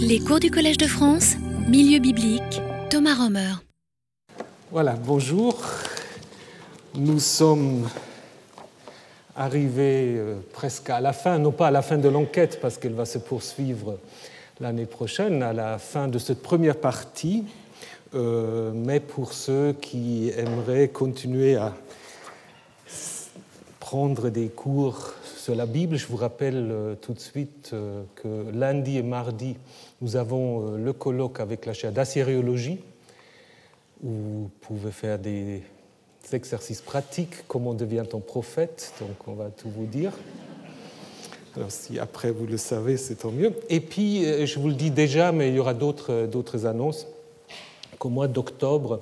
Les cours du Collège de France, Milieu biblique, Thomas Romer. Voilà, bonjour. Nous sommes arrivés euh, presque à la fin, non pas à la fin de l'enquête parce qu'elle va se poursuivre l'année prochaine, à la fin de cette première partie, euh, mais pour ceux qui aimeraient continuer à prendre des cours sur la Bible, je vous rappelle euh, tout de suite euh, que lundi et mardi, nous avons le colloque avec la chaire d'assyriologie, où vous pouvez faire des exercices pratiques, comment devient-on prophète, donc on va tout vous dire. Alors si après vous le savez, c'est tant mieux. Et puis, je vous le dis déjà, mais il y aura d'autres annonces qu'au mois d'octobre,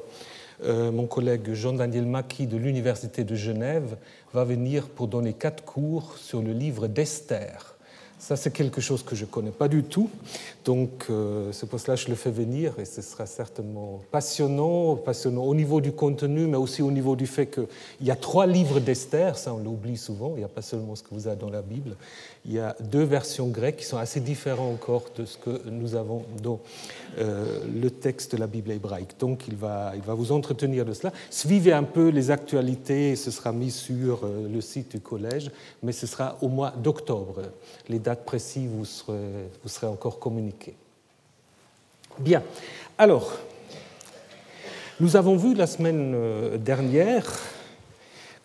euh, mon collègue Jean-Daniel Maki de l'Université de Genève va venir pour donner quatre cours sur le livre d'Esther. Ça, c'est quelque chose que je ne connais pas du tout. Donc, euh, c'est pour cela que je le fais venir et ce sera certainement passionnant, passionnant au niveau du contenu, mais aussi au niveau du fait qu'il y a trois livres d'Esther, ça on l'oublie souvent, il n'y a pas seulement ce que vous avez dans la Bible, il y a deux versions grecques qui sont assez différentes encore de ce que nous avons dans euh, le texte de la Bible hébraïque. Donc, il va, il va vous entretenir de cela. Suivez un peu les actualités, ce sera mis sur euh, le site du collège, mais ce sera au mois d'octobre. Les dates précises vous serez, vous serez encore communiquées. Bien. Alors, nous avons vu la semaine euh, dernière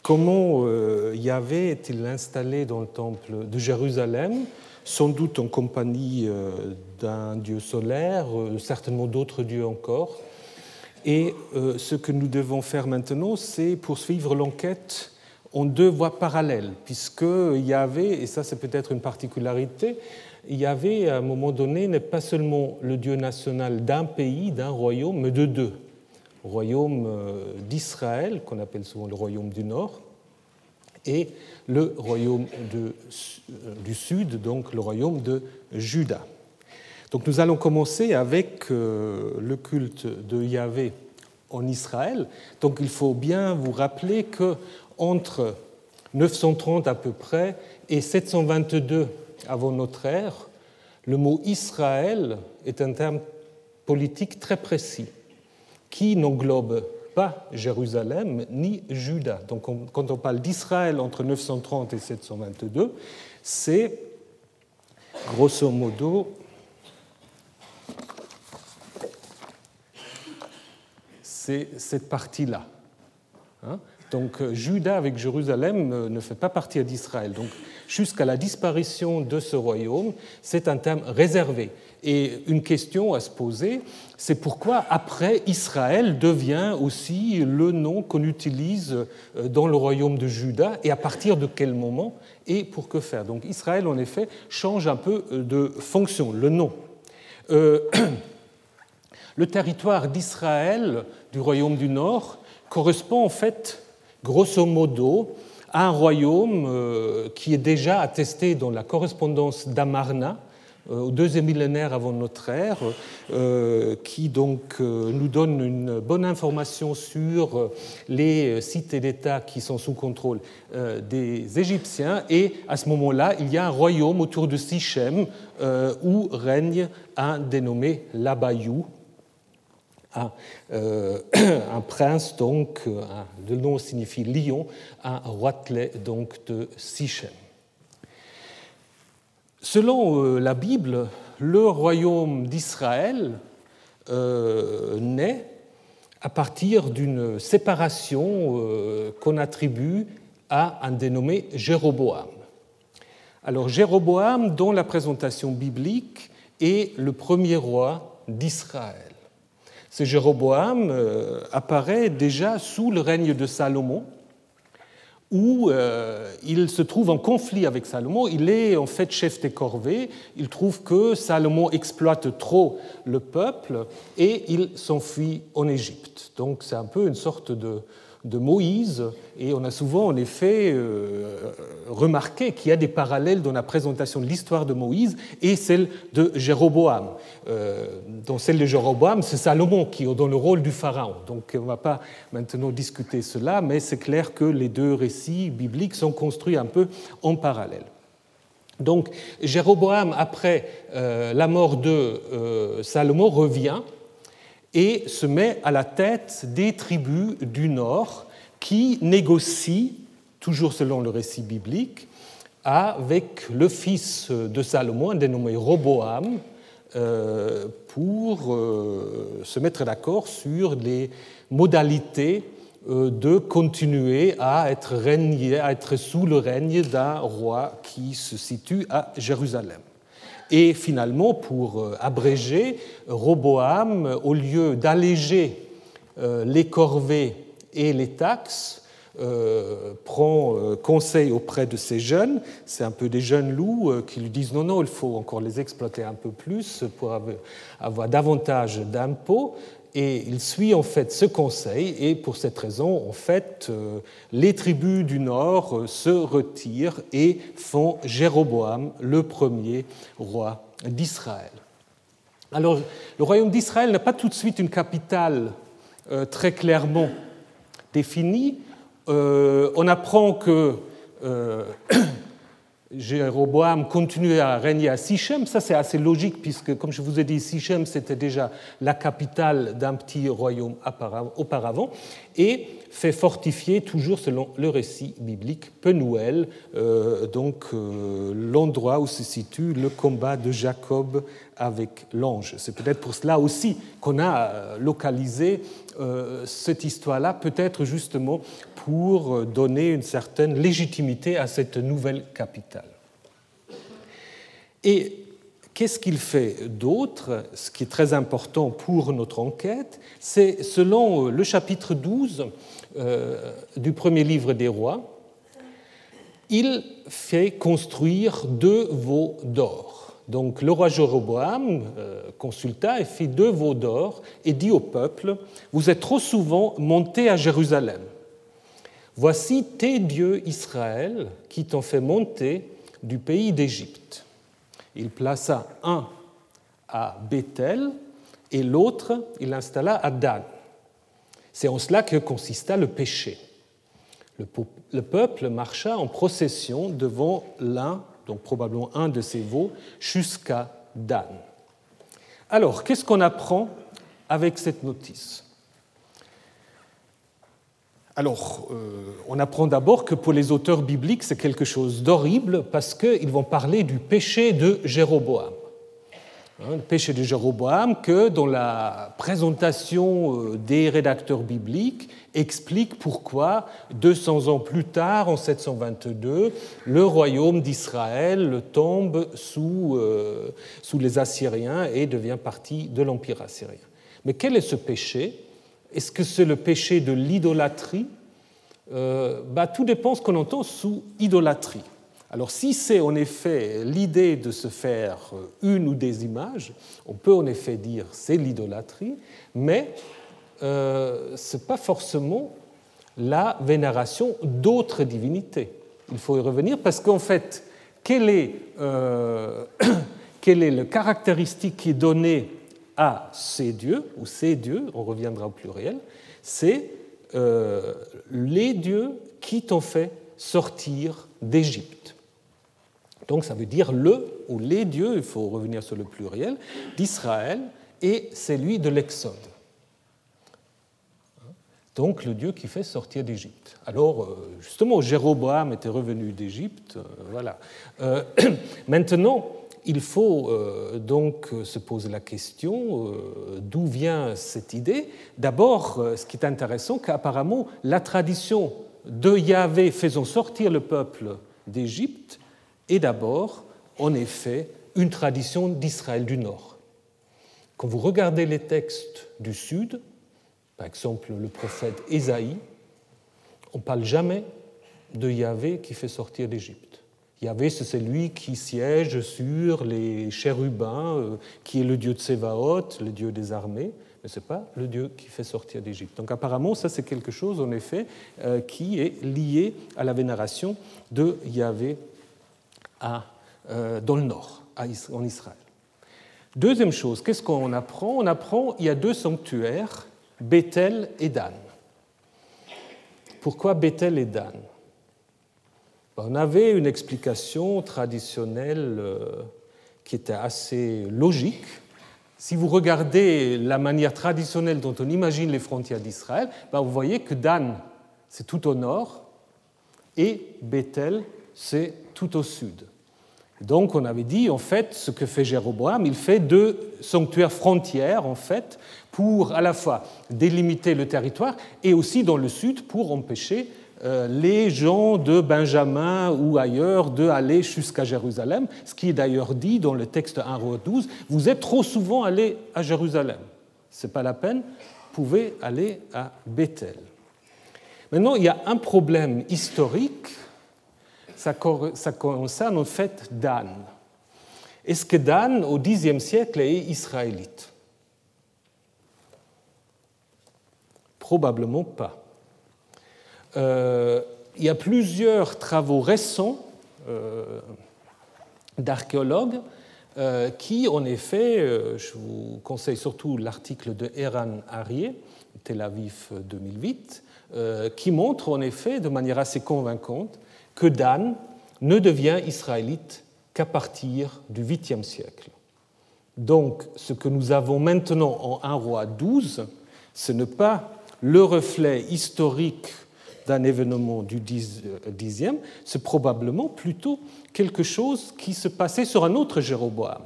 comment euh, Yahvé est-il installé dans le temple de Jérusalem, sans doute en compagnie euh, d'un dieu solaire, certainement d'autres dieux encore. Et ce que nous devons faire maintenant, c'est poursuivre l'enquête en deux voies parallèles, puisque Yahvé, et ça c'est peut-être une particularité, Yahvé, à un moment donné, n'est pas seulement le Dieu national d'un pays, d'un royaume, mais de deux. Royaume euh, d'Israël, qu'on appelle souvent le royaume du Nord, et le royaume euh, du Sud, donc le royaume de Juda. Donc nous allons commencer avec euh, le culte de Yahvé en Israël. Donc il faut bien vous rappeler que entre 930 à peu près et 722 avant notre ère, le mot Israël est un terme politique très précis qui n'englobe pas Jérusalem ni Juda. Donc quand on parle d'Israël entre 930 et 722, c'est grosso modo c'est cette partie-là. Hein donc euh, Juda avec Jérusalem euh, ne fait pas partie d'Israël. Donc jusqu'à la disparition de ce royaume, c'est un terme réservé. Et une question à se poser, c'est pourquoi après Israël devient aussi le nom qu'on utilise euh, dans le royaume de Juda et à partir de quel moment et pour que faire? Donc Israël en effet change un peu de fonction, le nom. le territoire d'Israël, du royaume du Nord, correspond en fait grosso modo, un royaume euh, qui est déjà attesté dans la correspondance d'Amarna, euh, au deuxième millénaire avant notre ère, euh, qui donc nous donne une bonne information sur les cités d'État qui sont sous contrôle des Égyptiens. Et à ce moment-là, il y a un royaume autour de Sichem où règne un dénommé Labayou, euh, un prince, donc, le nom signifie lion, un roitelet donc de Sichem. Selon euh, la Bible, le royaume d'Israël euh, naît à partir d'une séparation qu'on attribue à un dénommé Jéroboam. Alors Jéroboam, dont la présentation biblique, est le premier roi d'Israël. Ce Jéroboam euh, apparaît déjà sous le règne de Salomon, où euh, il se trouve en conflit avec Salomon. Il est en fait chef des corvées. Il trouve que Salomon exploite trop le peuple et il s'enfuit en Égypte. Donc c'est un peu une sorte de, de Moïse, et on a souvent en effet euh, remarqué qu'il y a des parallèles dans la présentation de l'histoire de Moïse et celle de Jéroboam. Euh, dans celle de Jéroboam, c'est Salomon qui est dans le rôle du pharaon. Donc on ne va pas maintenant discuter cela, mais c'est clair que les deux récits bibliques sont construits un peu en parallèle. Donc Jéroboam, après euh, la mort de Salomon, revient et se met à la tête des tribus du nord qui négocient, toujours selon le récit biblique, avec le fils de Salomon, dénommé Roboam, euh, pour se mettre d'accord sur les modalités euh, de continuer à à être sous le règne d'un roi qui se situe à Jérusalem. Et finalement, pour euh, abréger, Roboam, au lieu d'alléger euh, les corvées et les taxes, prend conseil auprès de ces jeunes. C'est un peu des jeunes loups qui lui disent non, non, il faut encore les exploiter un peu plus pour avoir davantage d'impôts et il suit en fait ce conseil et pour cette raison, en fait, euh, les tribus du nord euh, se retirent et font Jéroboam le premier roi d'Israël. Alors, le royaume d'Israël n'a pas tout de suite une capitale euh, très clairement définie. on apprend que Jéroboam continuait à régner à Sichem. Ça, c'est assez logique, puisque, comme je vous ai dit, Sichem, c'était déjà la capitale d'un petit royaume auparavant, et fait fortifier, toujours selon le récit biblique, Penuel, euh, donc euh, l'endroit où se situe le combat de Jacob avec l'ange. C'est peut-être pour cela aussi qu'on a euh, localisé cette histoire-là, peut-être justement pour donner une certaine légitimité à cette nouvelle capitale. Et qu'est-ce qu'il fait d'autre? Ce qui est très important pour notre enquête, c'est selon le chapitre 12 euh, du premier livre des rois, il fait construire deux veaux d'or. Donc le roi Jéroboam euh, consulta et fit deux veaux d'or et dit au peuple, Vous êtes trop souvent montés à Jérusalem Voici tes dieux Israël qui t'ont fait monter du pays d'Égypte. Il plaça un à Bethel et l'autre il installa à Dan. C'est en cela que consista le péché. Le peuple marcha en procession devant l'un, donc probablement un de ses veaux, jusqu'à Dan. Alors, qu'est-ce qu'on apprend avec cette notice? Alors, euh, on apprend d'abord que pour les auteurs bibliques, c'est quelque chose d'horrible parce qu'ils vont parler du péché de Jéroboam. Hein, le péché de Jéroboam que, dans la présentation euh, des rédacteurs bibliques, explique pourquoi, 200 ans plus tard, en 722, le royaume d'Israël tombe sous, euh, sous les Assyriens et devient partie de l'Empire assyrien. Mais quel est ce péché? Est-ce que c'est le péché de l'idolâtrie? Euh, bah, Tout dépend ce qu'on entend sous idolâtrie. Alors si c'est en effet l'idée de se faire euh, une ou des images, on peut en effet dire c'est l'idolâtrie, mais euh, ce n'est pas forcément la vénération d'autres divinités. Il faut y revenir parce qu'en fait, quelle est, quelle est le caractéristique qui est donnée à ces dieux, ou ces dieux, on reviendra au pluriel, c'est euh, les dieux qui t'ont fait sortir d'Égypte. Donc ça veut dire le ou les dieux, il faut revenir sur le pluriel, d'Israël et c'est lui de l'Exode. Donc le Dieu qui fait sortir d'Égypte. Alors euh, justement, Jéroboam était revenu d'Égypte, euh, voilà. maintenant, il faut euh, donc se poser la question euh, d'où vient cette idée. D'abord, euh, ce qui est intéressant, qu'apparemment la tradition de Yahvé faisant sortir le peuple d'Égypte est d'abord, en effet, une tradition d'Israël du Nord. Quand vous regardez les textes du Sud, par exemple le prophète Ésaïe, on ne parle jamais de Yahvé qui fait sortir d'Égypte. Yahvé, c'est celui qui siège sur les chérubins, euh, qui est le dieu de Sévaot, le dieu des armées, mais ce n'est pas? Le dieu qui fait sortir d'Égypte. Donc apparemment, ça c'est quelque chose, en effet, euh, qui est lié à la vénération de Yahvé euh, dans le nord, en Israël. Deuxième chose, qu'est-ce qu'on apprend? On apprend il y a deux sanctuaires, Bethel et Dan. Pourquoi Bethel et Dan? On avait une explication traditionnelle euh, qui était assez logique. Si vous regardez la manière traditionnelle dont on imagine les frontières d'Israël, ben, vous voyez que Dan, c'est tout au nord, et Bethel, c'est tout au sud. Donc on avait dit, en fait, ce que fait Jéroboam, il fait deux sanctuaires frontières, en fait, pour à la fois délimiter le territoire et aussi dans le sud pour empêcher les gens de Benjamin ou ailleurs de aller jusqu'à Jérusalem, ce qui est d'ailleurs dit dans le texte 1 roi 12, vous êtes trop souvent allés à Jérusalem. Ce n'est pas la peine, vous pouvez aller à Bethel. Maintenant, il y a un problème historique ça, concerne en fait Dan. Est-ce que Dan, au Xe siècle, est israélite? Probablement pas. Euh, il y a plusieurs travaux récents euh, d'archéologues euh, qui, en effet, je vous conseille surtout l'article de Eran Arié, Tel Aviv 2008, qui montre en effet de manière assez convaincante que Dan ne devient israélite qu'à partir du 8e siècle. Donc ce que nous avons maintenant en 1 roi 12, ce n'est pas le reflet historique d'un événement du 10e, c'est probablement plutôt quelque chose qui se passait sur un autre Jéroboam.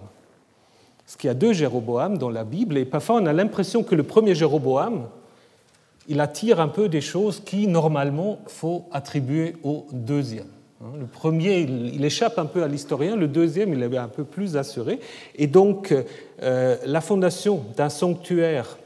Parce qu'il y a deux Jéroboam dans la Bible, et parfois on a l'impression que le premier Jéroboam, il attire un peu des choses qui, normalement, faut attribuer au deuxième. Hein, le premier, il échappe un peu à l'historien, le deuxième, il est un peu plus assuré. Et donc, euh, la fondation d'un sanctuaire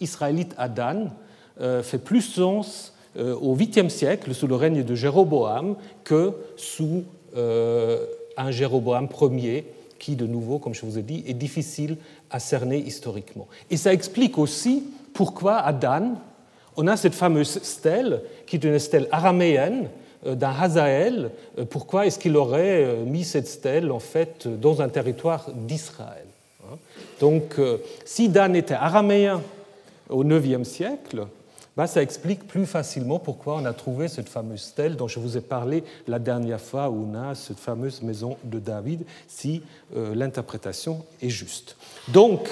israélite à Dan euh, fait plus sens euh, au 8e siècle, sous le règne de Jéroboam, que sous un Jéroboam Ier, qui, de nouveau, comme je vous ai dit, est difficile à cerner historiquement. Et ça explique aussi pourquoi à Dan, on a cette fameuse stèle, qui est une stèle araméenne, euh, d'un Hazaël. Euh, pourquoi est-ce qu'il aurait euh, mis cette stèle, en fait, dans un territoire d'Israël hein? Donc, si Dan était araméen au IXe siècle, bah, ça explique plus facilement pourquoi on a trouvé cette fameuse stèle dont je vous ai parlé la dernière fois où on a cette fameuse maison de David, si l'interprétation est juste. Donc,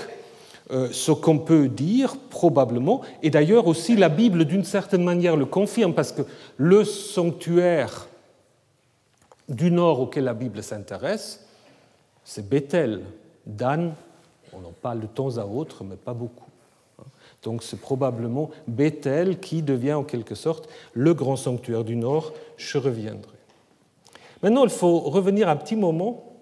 euh, ce qu'on peut dire probablement, et d'ailleurs aussi la Bible d'une certaine manière le confirme, parce que le sanctuaire du nord auquel la Bible s'intéresse, c'est Bethel. Dan, on en parle de temps à autre, mais pas beaucoup. Donc c'est probablement Bethel qui devient en quelque sorte le grand sanctuaire du nord. Je reviendrai. Maintenant, il faut revenir un petit moment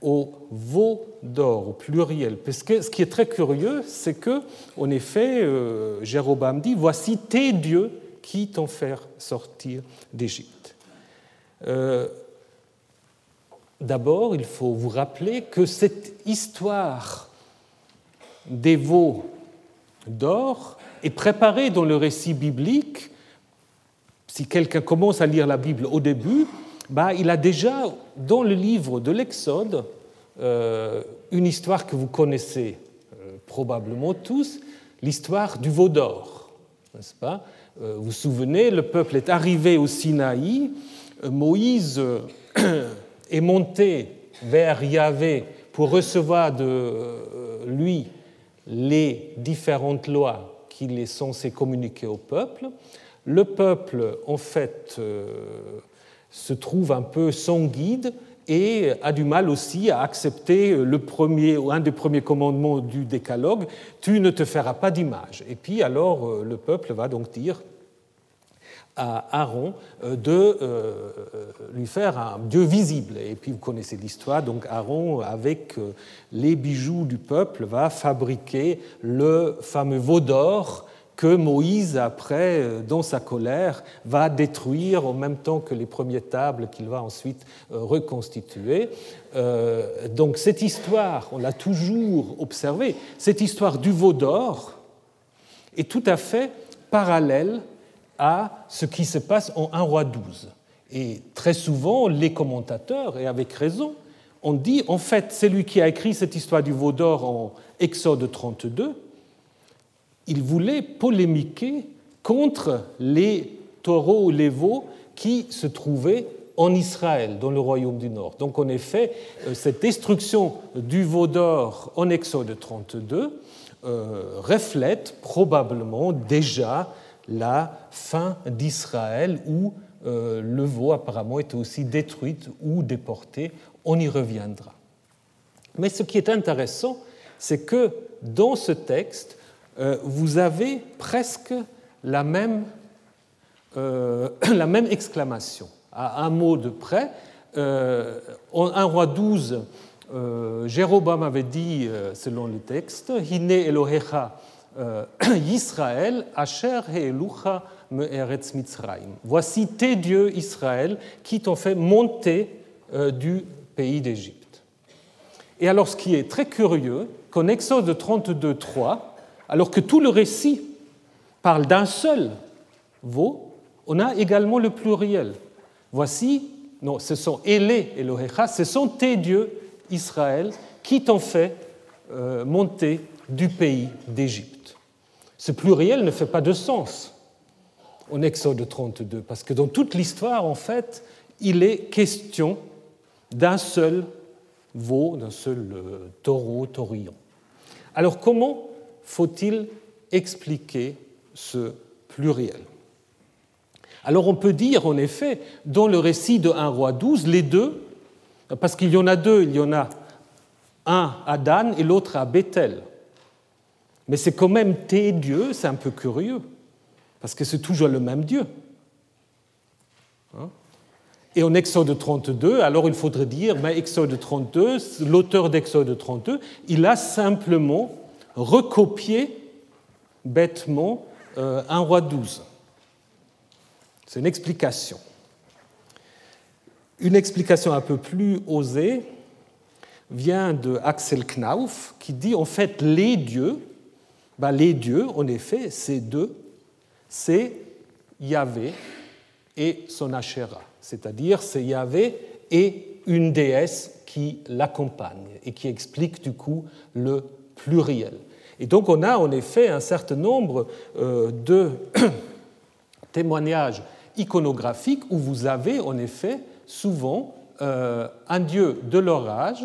au veau d'or, au pluriel. Parce que ce qui est très curieux, c'est que, en effet, euh, Jéroboam dit Voici tes dieux qui t'ont fait sortir d'Égypte. Euh, d'abord, il faut vous rappeler que cette histoire des veaux d'or est préparée dans le récit biblique. Si quelqu'un commence à lire la Bible au début, bah, il a déjà dans le livre de l'Exode euh, une histoire que vous connaissez euh, probablement tous, l'histoire du veau d'or. N'est-ce pas? Euh, Vous vous souvenez, le peuple est arrivé au Sinaï, Moïse est monté vers Yahvé pour recevoir de lui les différentes lois qu'il est censé communiquer au peuple. Le peuple, en fait, se trouve un peu sans guide et a du mal aussi à accepter le premier, un des premiers commandements du décalogue, tu ne te feras pas d'image. Et puis alors euh, le peuple va donc dire à Aaron euh, de euh, lui faire un Dieu visible. Et puis vous connaissez l'histoire, donc Aaron, avec les bijoux du peuple, va fabriquer le fameux veau d'or que Moïse, après, euh, dans sa colère, va détruire en même temps que les premières tables qu'il va ensuite euh, reconstituer. Euh, donc cette histoire, on l'a toujours observée, cette histoire du veau d'or est tout à fait parallèle à ce qui se passe en 1 roi 12. Et très souvent, les commentateurs, et avec raison, ont dit, en fait, c'est lui qui a écrit cette histoire du veau d'or en Exode 32, il voulait polémiquer contre les taureaux ou les veaux qui se trouvait en Israël, dans le royaume du Nord. Donc en effet, euh, cette destruction du veau d'or en Exode 32 euh, reflète probablement déjà la fin d'Israël où euh, le veau apparemment était aussi détruit ou déporté. On y reviendra. Mais ce qui est intéressant, c'est que dans ce texte, vous avez presque la même, la même exclamation à un mot de près. Euh, en 1 roi 12, euh, Jéroboam avait dit, euh, selon le texte, Hine Elohecha Yisrael, Asher Heelucha me Eretz Mitzrayim. Voici tes dieux Israël qui t'ont fait monter du pays d'Égypte. Et alors, ce qui est très curieux, qu'en Exode 32, 3, alors que tout le récit parle d'un seul veau, on a également le pluriel. Voici, non, ce sont Elé Elohecha, ce sont tes dieux, Israël, qui t'ont fait euh, monter du pays d'Égypte. Ce pluriel ne fait pas de sens en Exode 32, parce que dans toute l'histoire, en fait, il est question d'un seul veau, d'un seul euh, taureau, taurillon. Alors comment faut-il expliquer ce pluriel? Alors on peut dire en effet, dans le récit de 1 roi 12, les deux, parce qu'il y en a deux, il y en a un à Dan et l'autre à Bethel. Mais c'est quand même tes dieux, c'est un peu curieux, parce que c'est toujours le même Dieu. Hein? et en Exode 32, alors il faudrait dire, mais Exode 32, l'auteur d'Exode 32, il a simplement recopié bêtement euh, un roi 12. C'est une explication. Une explication un peu plus osée vient de Axel Knauf qui dit en fait les dieux, ben, les dieux en effet, c'est deux, c'est Yahvé et son Asherah, c'est-à-dire c'est Yahvé et une déesse qui l'accompagne et qui explique du coup le pluriel. Et donc on a en effet un certain nombre euh, de témoignages iconographique où vous avez en effet souvent euh, un dieu de l'orage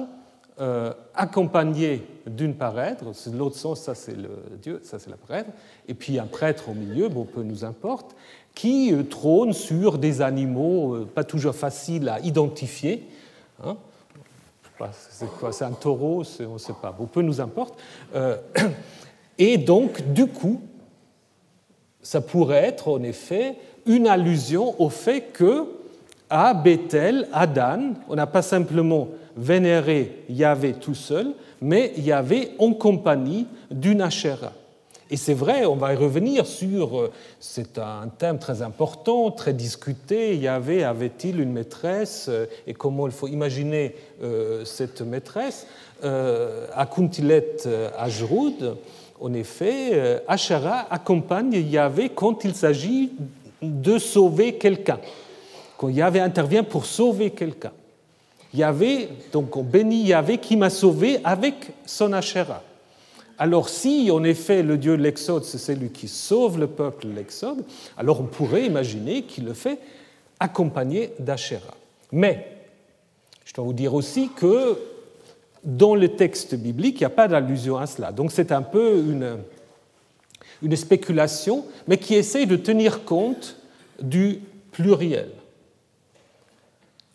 euh, accompagné d'une parèdre, l'autre sens, ça c'est le dieu, ça c'est la parèdre, et puis un prêtre au milieu, bon, peu nous importe, qui euh, trône sur des animaux pas toujours faciles à identifier. Hein. c'est quoi C'est un taureau On ne sait pas. Bon, peu nous importe. et donc, du coup, ça pourrait être en effet une allusion au fait que à Bethel, à Dan, on n'a pas simplement vénéré Yahvé tout seul, mais Yahvé en compagnie d'une Asherah. Et c'est vrai, on va y revenir sur, euh, c'est un thème très important, très discuté, Yahvé avait-il une maîtresse euh, et comment il faut imaginer euh, cette maîtresse? À Kuntilet en effet, Asherah accompagne Yahvé quand il s'agit de sauver quelqu'un. Quand Yahvé intervient pour sauver quelqu'un. Yahvé, donc on bénit Yahvé qui m'a sauvé avec son Asherah. Alors si en effet le Dieu de l'Exode, c'est celui qui sauve le peuple de l'Exode, alors on pourrait imaginer qu'il le fait accompagné d'Asherah. Mais je dois vous dire aussi que dans le texte biblique, il n'y a pas d'allusion à cela. Donc c'est un peu une, une spéculation, mais qui essaye de tenir compte du pluriel.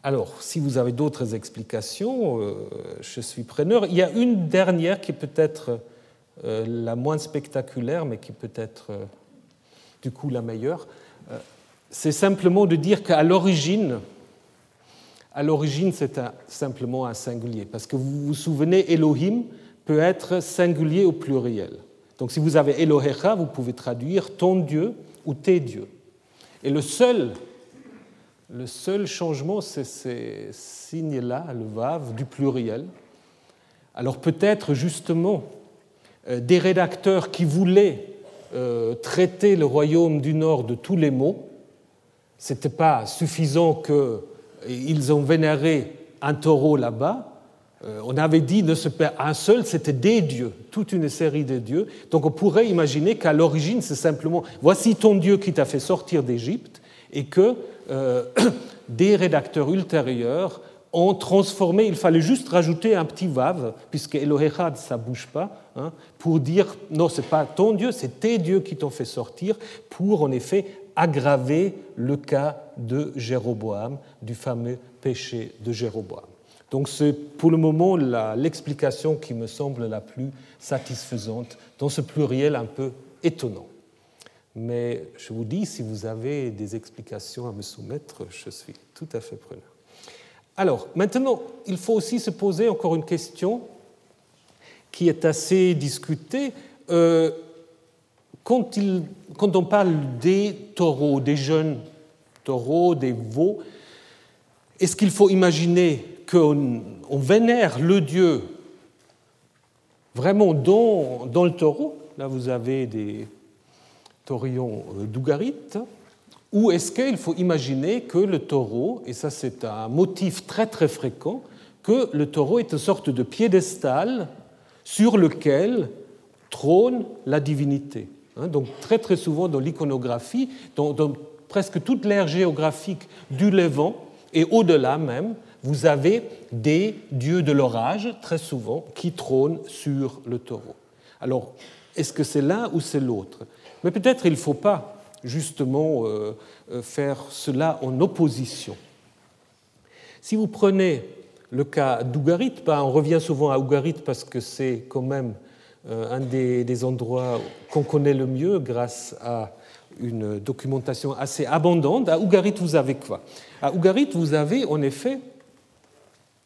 Alors, si vous avez d'autres explications, euh, je suis preneur. Il y a une dernière qui peut être euh, la moins spectaculaire, mais qui peut être euh, du coup la meilleure. c'est simplement de dire qu'à l'origine, à l'origine, c'est simplement un singulier. Parce que vous vous souvenez, Elohim peut être singulier au pluriel. Donc si vous avez Elohecha, vous pouvez traduire ton Dieu ou tes dieux. Et le seul, le seul changement, c'est ces signes-là, le vav, du pluriel. Alors peut-être justement euh, des rédacteurs qui voulaient euh, traiter le royaume du Nord de tous les maux, ce n'était pas suffisant qu'ils ont vénéré un taureau là-bas, euh, on avait dit ne se un seul, c'était des dieux, toute une série de dieux. Donc on pourrait imaginer qu'à l'origine, c'est simplement voici ton Dieu qui t'a fait sortir d'Égypte, et que des rédacteurs ultérieurs ont transformé, il fallait juste rajouter un petit vav, puisque Elohechad, ça ne bouge pas, hein, pour dire non, ce n'est pas ton Dieu, c'est tes dieux qui t'ont fait sortir, pour en effet aggraver le cas de Jéroboam, du fameux péché de Jéroboam. Donc c'est pour le moment l'explication qui me semble la plus satisfaisante dans ce pluriel un peu étonnant. Mais je vous dis, si vous avez des explications à me soumettre, je suis tout à fait preneur. Alors, maintenant, il faut aussi se poser encore une question qui est assez discutée. Euh, quand, on parle des taureaux, des jeunes taureaux, des veaux, est-ce qu'il faut imaginer qu'on vénère le Dieu vraiment dans, le taureau? Là, vous avez des taurillons euh, d'Ougarit ou est-ce qu'il faut imaginer que le taureau, et ça c'est un motif très très fréquent, que le taureau est une sorte de piédestal sur lequel trône la divinité hein, Donc très très souvent dans l'iconographie, dans, presque toute l'ère géographique du Levant et au-delà même, vous avez des dieux de l'orage, très souvent, qui trônent sur le taureau. Alors, est-ce que c'est l'un ou c'est l'autre? Mais peut-être il ne faut pas justement euh, euh, faire cela en opposition. Si vous prenez le cas d'Ougarit, ben, on revient souvent à Ougarit parce que c'est quand même euh, un des, endroits qu'on connaît le mieux grâce à une documentation assez abondante. À Ougarit, vous avez quoi? À Ougarit, vous avez en effet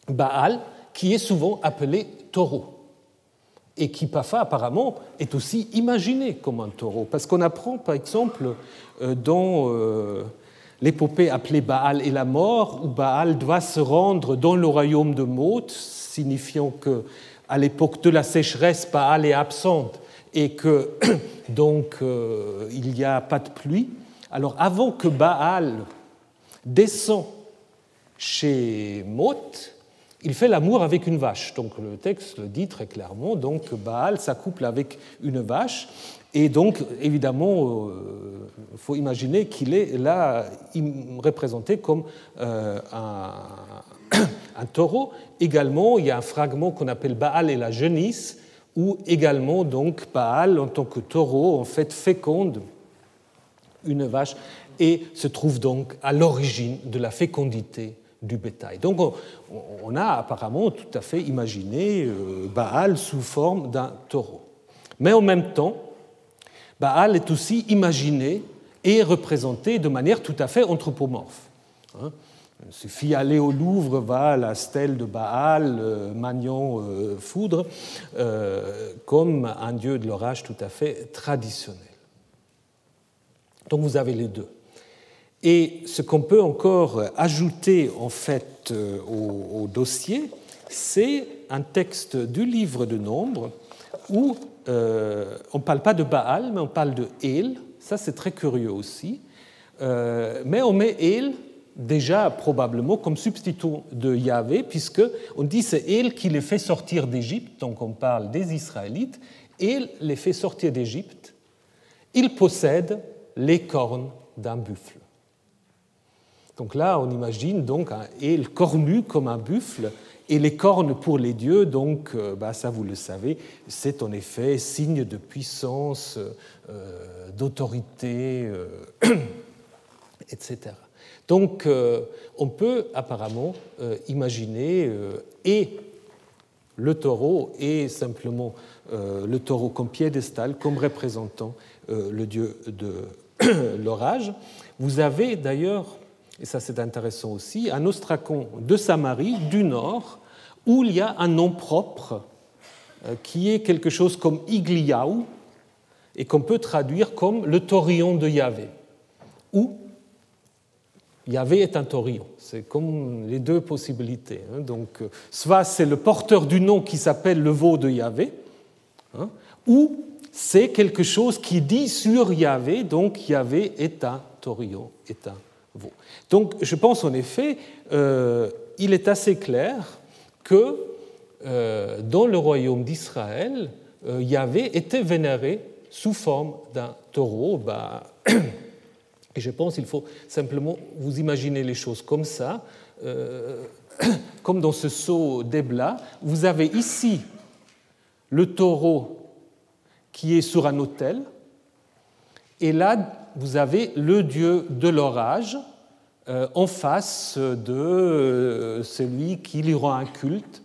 Baal, qui est souvent appelé taureau et qui parfois apparemment est aussi imaginé comme un taureau. Parce qu'on apprend par exemple euh, dans euh, l'épopée appelée Baal et la mort, où Baal doit se rendre dans le royaume de Maud, signifiant que à l'époque de la sécheresse, Baal est absente et que donc euh, il n'y a pas de pluie. Alors avant que Baal descend chez Maud, il fait l'amour avec une vache. Donc le texte le dit très clairement. Donc Baal s'accouple avec une vache. Et donc, évidemment, il euh, faut imaginer qu'il est là représenté comme euh, un, taureau. Également, il y a un fragment qu'on appelle Baal et la genisse, où également, donc, Baal, en tant que taureau, en fait, féconde une vache et se trouve donc à l'origine de la fécondité du bétail. Donc on, a apparemment tout à fait imaginé euh, Baal sous forme d'un taureau. Mais en même temps, Baal est aussi imaginé et représenté de manière tout à fait anthropomorphe. Hein. il suffit aller au Louvre, va à la stèle de Baal, euh, Magnon euh, Foudre, comme un dieu de l'orage tout à fait traditionnel. Donc vous avez les deux. Et ce qu'on peut encore ajouter en fait euh, au, dossier, c'est un texte du livre de Nombres où euh, on ne parle pas de Baal, mais on parle de El. Ça, c'est très curieux aussi. Euh, mais on met El déjà probablement comme substitut de Yahvé, puisque on dit c'est El qui les fait sortir d'Égypte, donc on parle des Israélites. El les fait sortir d'Égypte. Il possède les cornes d'un buffle. Donc là, on imagine donc un cornu comme un buffle, et les cornes pour les dieux, donc euh, bah, ça vous le savez, c'est en effet signe de puissance, euh, d'autorité, euh, etc. Donc on peut apparemment imaginer et le taureau et simplement le taureau comme piédestal, comme représentant le dieu de l'orage. Vous avez d'ailleurs et ça c'est intéressant aussi, un ostracon de Samarie du nord, où il y a un nom propre euh, qui est quelque chose comme Igliaou, et qu'on peut traduire comme le taurillon de Yahvé, ou Yahvé est un taurillon. C'est comme les deux possibilités. Hein. Donc, euh, soit c'est le porteur du nom qui s'appelle le veau de Yahvé, hein, ou c'est quelque chose qui dit sur Yahvé, donc Yahvé est un taurillon, est un donc je pense en effet, euh, il est assez clair que euh, dans le royaume d'Israël, euh, Yahvé était vénéré sous forme d'un taureau. Bah, Et je pense qu'il faut simplement vous imaginer les choses comme ça, comme dans ce saut d'Ebla. Vous avez ici le taureau qui est sur un autel, et là, vous avez le dieu de l'orage euh, en face de euh, celui qui lui rend un culte.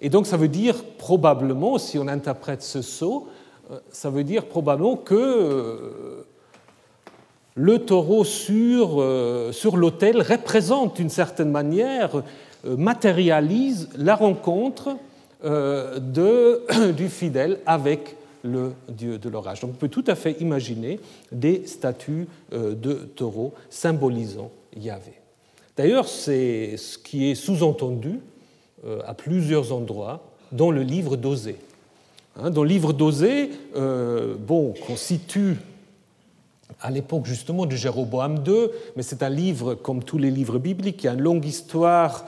et donc ça veut dire probablement, si on interprète ce saut, ça veut dire probablement que le taureau sur, euh, sur l'autel représente d'une certaine manière, euh, matérialise la rencontre euh, du fidèle avec le dieu de l'orage. Donc on peut tout à fait imaginer des statues de taureaux symbolisant Yahvé. D'ailleurs, c'est ce qui est sous-entendu à plusieurs endroits dans le livre d'Osée. Hein, dans le livre d'Osée, bon, qu'on situe à l'époque justement de Jéroboam II, mais c'est un livre comme tous les livres bibliques, qui a une longue histoire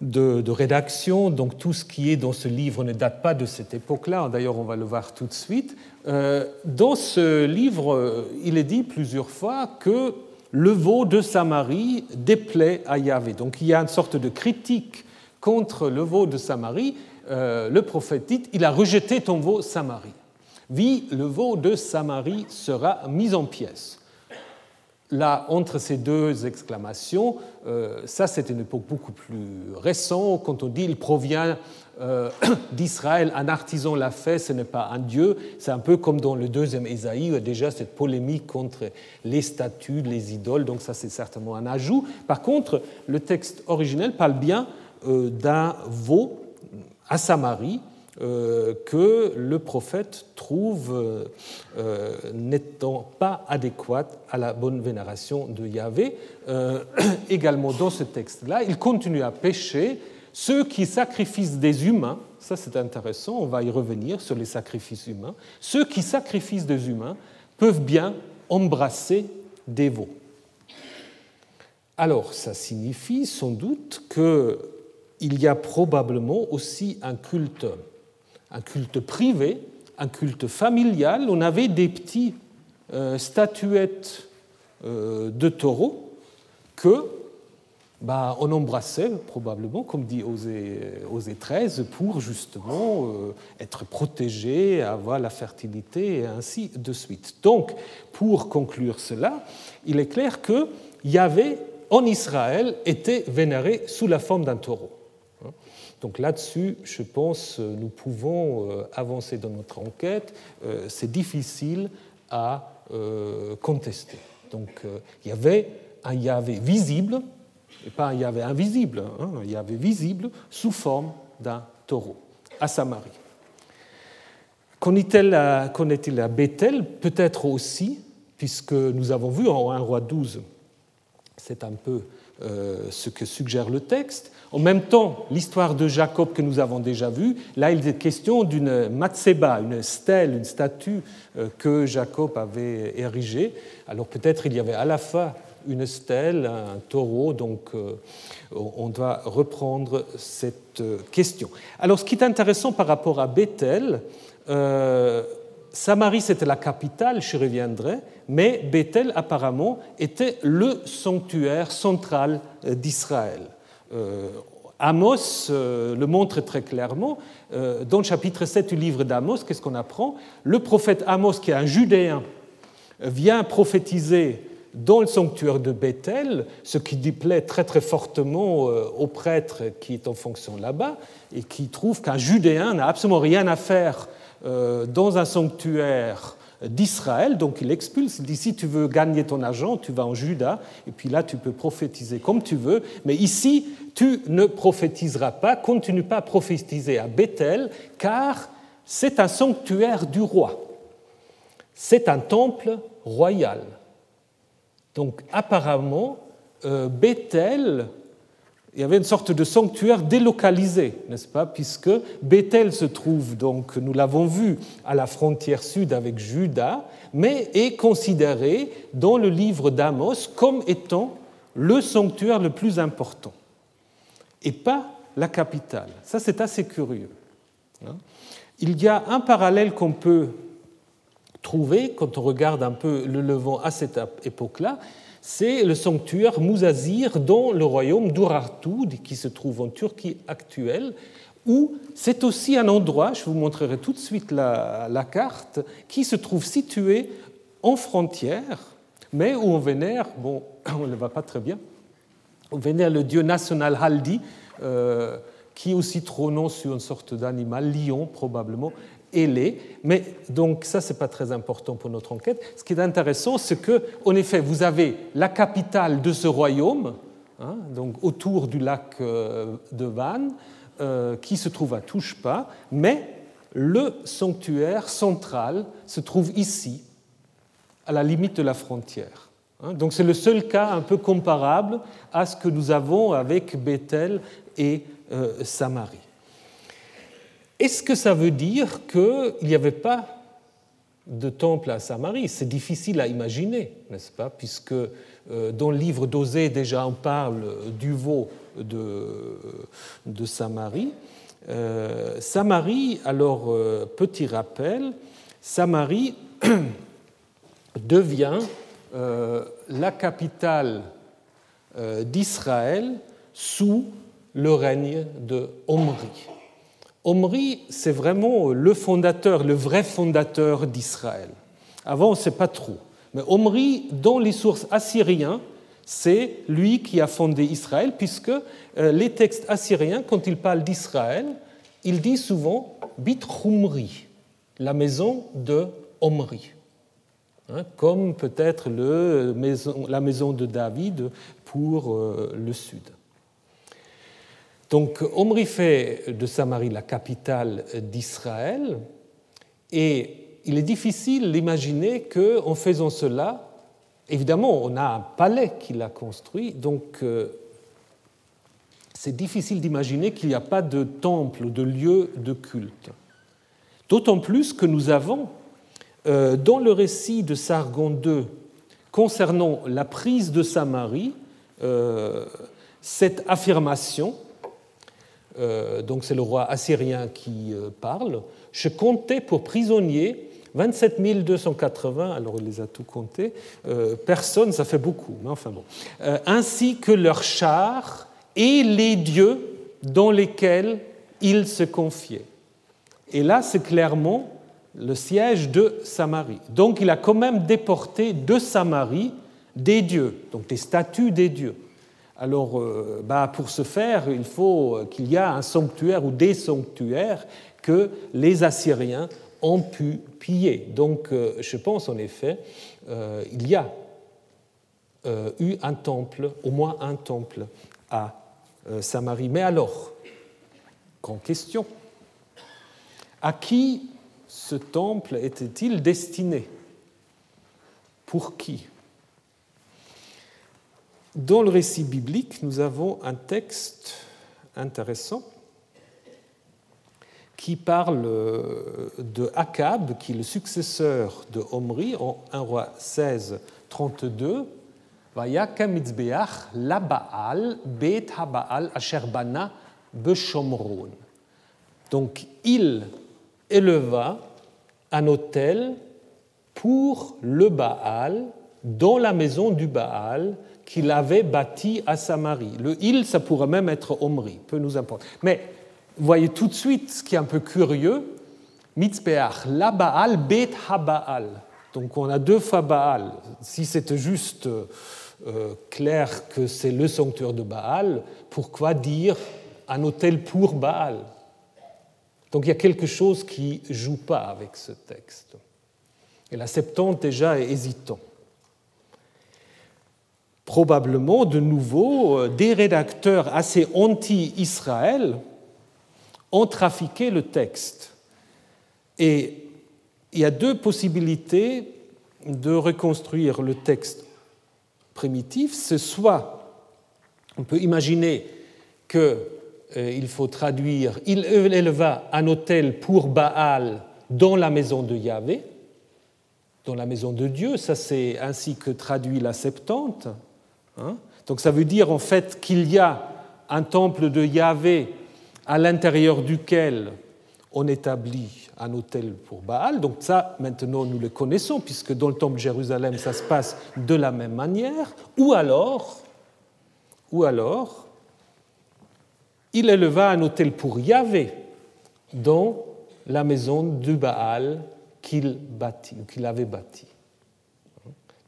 de, rédaction, donc tout ce qui est dans ce livre ne date pas de cette époque-là, d'ailleurs on va le voir tout de suite. Euh, dans ce livre, il est dit plusieurs fois que le veau de Samarie déplaît à Yahvé. Donc il y a une sorte de critique contre le veau de Samarie. Euh, le prophète dit, il a rejeté ton veau Samarie. Vie, le veau de Samarie sera mis en pièces. Là, entre ces deux exclamations, euh, ça c'est une époque beaucoup plus récente. Quand on dit il provient euh, d'Israël, un artisan l'a fait, ce n'est pas un dieu. C'est un peu comme dans le deuxième Ésaïe, où il y a déjà cette polémique contre les statues, les idoles, donc ça c'est certainement un ajout. Par contre, le texte originel parle bien euh, d'un veau à Samarie que le prophète trouve euh, n'étant pas adéquate à la bonne vénération de Yahvé. Euh, également dans ce texte-là, il continue à pécher ceux qui sacrifient des humains, ça c'est intéressant, on va y revenir sur les sacrifices humains, ceux qui sacrifient des humains peuvent bien embrasser des veaux. Alors ça signifie sans doute qu'il y a probablement aussi un culte un culte privé, un culte familial. On avait des petits euh, statuettes euh, de taureaux que bah, on embrassait probablement, comme dit Osée, 13, pour justement euh, être protégé, avoir la fertilité et ainsi de suite. Donc, pour conclure cela, il est clair que Yahvé en Israël était vénéré sous la forme d'un taureau. Donc là-dessus, je pense, euh, nous pouvons euh, avancer dans notre enquête. Euh, c'est difficile à contester. Donc il y avait un Yahvé visible, et pas un Yahvé invisible, hein, un Yahvé visible sous forme d'un taureau à Samarie. Connaît-il à Bethel? Peut-être aussi, puisque nous avons vu en 1 roi 12, c'est un peu ce que suggère le texte, en même temps, l'histoire de Jacob que nous avons déjà vue, là il est question d'une matseba, une stèle, une statue euh, que Jacob avait érigée. Alors peut-être il y avait à la fois une stèle, un taureau, donc euh, on doit reprendre cette euh, question. Alors ce qui est intéressant par rapport à Bethel, Samarie c'était la capitale, je reviendrai, mais Bethel apparemment était le sanctuaire central d'Israël. Euh, Amos euh, le montre très clairement. Euh, dans le chapitre 7 du livre d'Amos, qu'est-ce qu'on apprend? Le prophète Amos, qui est un judéen, vient prophétiser dans le sanctuaire de Bethel, ce qui déplaît très très fortement au prêtre qui est en fonction là-bas et qui trouve qu'un judéen n'a absolument rien à faire dans un sanctuaire d'Israël, donc il expulse, il dit si tu veux gagner ton argent, tu vas en Juda, et puis là tu peux prophétiser comme tu veux, mais ici tu ne prophétiseras pas, continue pas à prophétiser à Bethel, car c'est un sanctuaire du roi, c'est un temple royal. Donc apparemment, euh, Bethel il y avait une sorte de sanctuaire délocalisé, n'est-ce pas, puisque Bethel se trouve, donc nous l'avons vu, à la frontière sud avec Juda, mais est considéré dans le livre d'Amos comme étant le sanctuaire le plus important, et pas la capitale. Ça, c'est assez curieux. Hein. Il y a un parallèle qu'on peut trouver, quand on regarde un peu le Levant à cette époque-là, c'est le sanctuaire Mouzazir dans le royaume d'Urartu, qui se trouve en Turquie actuelle, où c'est aussi un endroit, je vous montrerai tout de suite la, carte, qui se trouve situé en frontière, mais où on vénère, bon, on ne va pas très bien, on vénère le dieu national Haldi, euh, qui est aussi trônant sur une sorte d'animal, lion probablement, Mais donc ça, c'est pas très important pour notre enquête. Ce qui est intéressant, c'est que, en effet, vous avez la capitale de ce royaume, hein, donc autour du lac euh, de Vannes, euh, qui se trouve à Touche-Pas, mais le sanctuaire central se trouve ici, à la limite de la frontière. Hein. Donc c'est le seul cas un peu comparable à ce que nous avons avec Bethel et euh, Samarie. Est-ce que ça veut dire qu'il n'y avait pas de temple à Samarie? C'est difficile à imaginer, n'est-ce pas? Puisque euh, dans le livre d'Osée, déjà, on parle du veau de, de Samarie. Euh, Samarie, alors, euh, petit rappel, Samarie devient la capitale d'Israël sous le règne de Omri. Omri, c'est vraiment le fondateur, le vrai fondateur d'Israël. Avant, on ne sait pas trop. Mais Omri, dans les sources assyriennes, c'est lui qui a fondé Israël, puisque euh, les textes assyriens, quand ils parlent d'Israël, ils disent souvent Bit la maison de Omri, hein, comme peut-être la maison de David pour euh, le sud. Donc Omri fait de Samarie la capitale d'Israël et il est difficile d'imaginer qu'en faisant cela, évidemment on a un palais qu'il a construit, donc euh, c'est difficile d'imaginer qu'il n'y a pas de temple ou de lieu de culte. D'autant plus que nous avons euh, dans le récit de Sargon II concernant la prise de Samarie euh, cette affirmation donc c'est le roi assyrien qui euh, parle, je comptais pour prisonniers 27 280, alors il les a tout comptés, euh, personnes, ça fait beaucoup, mais enfin bon, ainsi que leurs chars et les dieux dans lesquels ils se confiaient. Et là, c'est clairement le siège de Samarie. Donc il a quand même déporté de Samarie des dieux, donc des statues des dieux. Alors, euh, bah, pour ce faire, il faut qu'il y ait un sanctuaire ou des sanctuaires que les Assyriens ont pu piller. Donc, euh, je pense en effet, euh, il y a eu un temple, au moins un temple à Samarie. Mais alors, grande question, à qui ce temple était-il destiné? Pour qui? Dans le récit biblique, nous avons un texte intéressant qui parle euh, de Akab, qui est le successeur de Omri, en 1 roi 16, 32. la Baal, bet habaal asher bana beshomron. Donc il éleva un autel pour le Baal dans la maison du Baal qu'il avait bâti à Samarie. Le il, ça pourrait même être Omri, peu nous importe. Mais vous voyez tout de suite ce qui est un peu curieux, Mitzbeach, la Baal, Bet HaBaal. Donc on a deux fois Baal. Si c'était juste euh, clair que c'est le sanctuaire de Baal, pourquoi dire un hôtel pour Baal? Donc il y a quelque chose qui joue pas avec ce texte. Et la Septante déjà est hésitant probablement de nouveau euh, des rédacteurs assez anti-Israël ont trafiqué le texte. Et il y a deux possibilités de reconstruire le texte primitif. C'est soit on peut imaginer qu'il euh, faut traduire Il éleva un hôtel pour Baal dans la maison de Yahvé, dans la maison de Dieu, ça c'est ainsi que traduit la Septante. Hein? Donc ça veut dire en fait qu'il y a un temple de Yahvé à l'intérieur duquel on établit un hôtel pour Baal. Donc ça, maintenant, nous le connaissons, puisque dans le temple de Jérusalem, ça se passe de la même manière. Ou alors, il éleva un hôtel pour Yahvé dans la maison du Baal qu'il bâtit, qu'il avait bâti.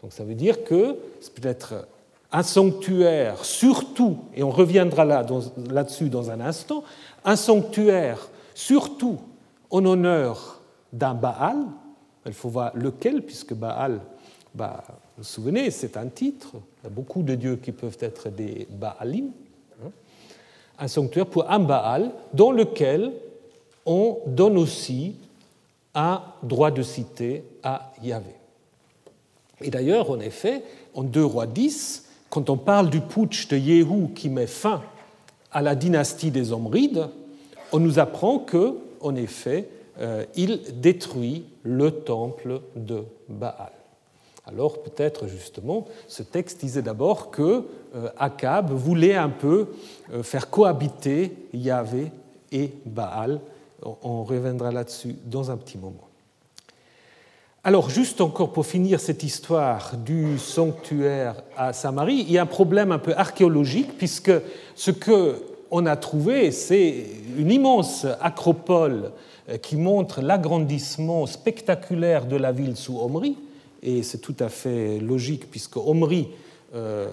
Donc ça veut dire que c'est peut-être un sanctuaire, surtout, et on reviendra là-dessus dans un instant, un sanctuaire surtout en honneur d'un Baal. Il faut voir lequel, puisque Baal, bah, vous vous souvenez, c'est un titre. Il y a beaucoup de dieux qui peuvent être des Baalim. Hein. Un sanctuaire pour un Baal dans lequel on donne aussi un droit de cité à Yahvé. Et d'ailleurs, en effet, en 2 rois 10, quand on parle du putsch de Yéhou qui met fin à la dynastie des Omrides, on nous apprend que, en effet, euh, il détruit le temple de Baal. Alors peut-être justement, ce texte disait d'abord que euh, Akab voulait un peu euh, faire cohabiter Yahvé et Baal. On reviendra là-dessus dans un petit moment. Alors, juste encore pour finir cette histoire du sanctuaire à Samarie, il y a un problème un peu archéologique, puisque ce qu'on a trouvé, c'est une immense acropole euh, qui montre l'agrandissement spectaculaire de la ville sous Omri, et c'est tout à fait logique, puisque Omri euh,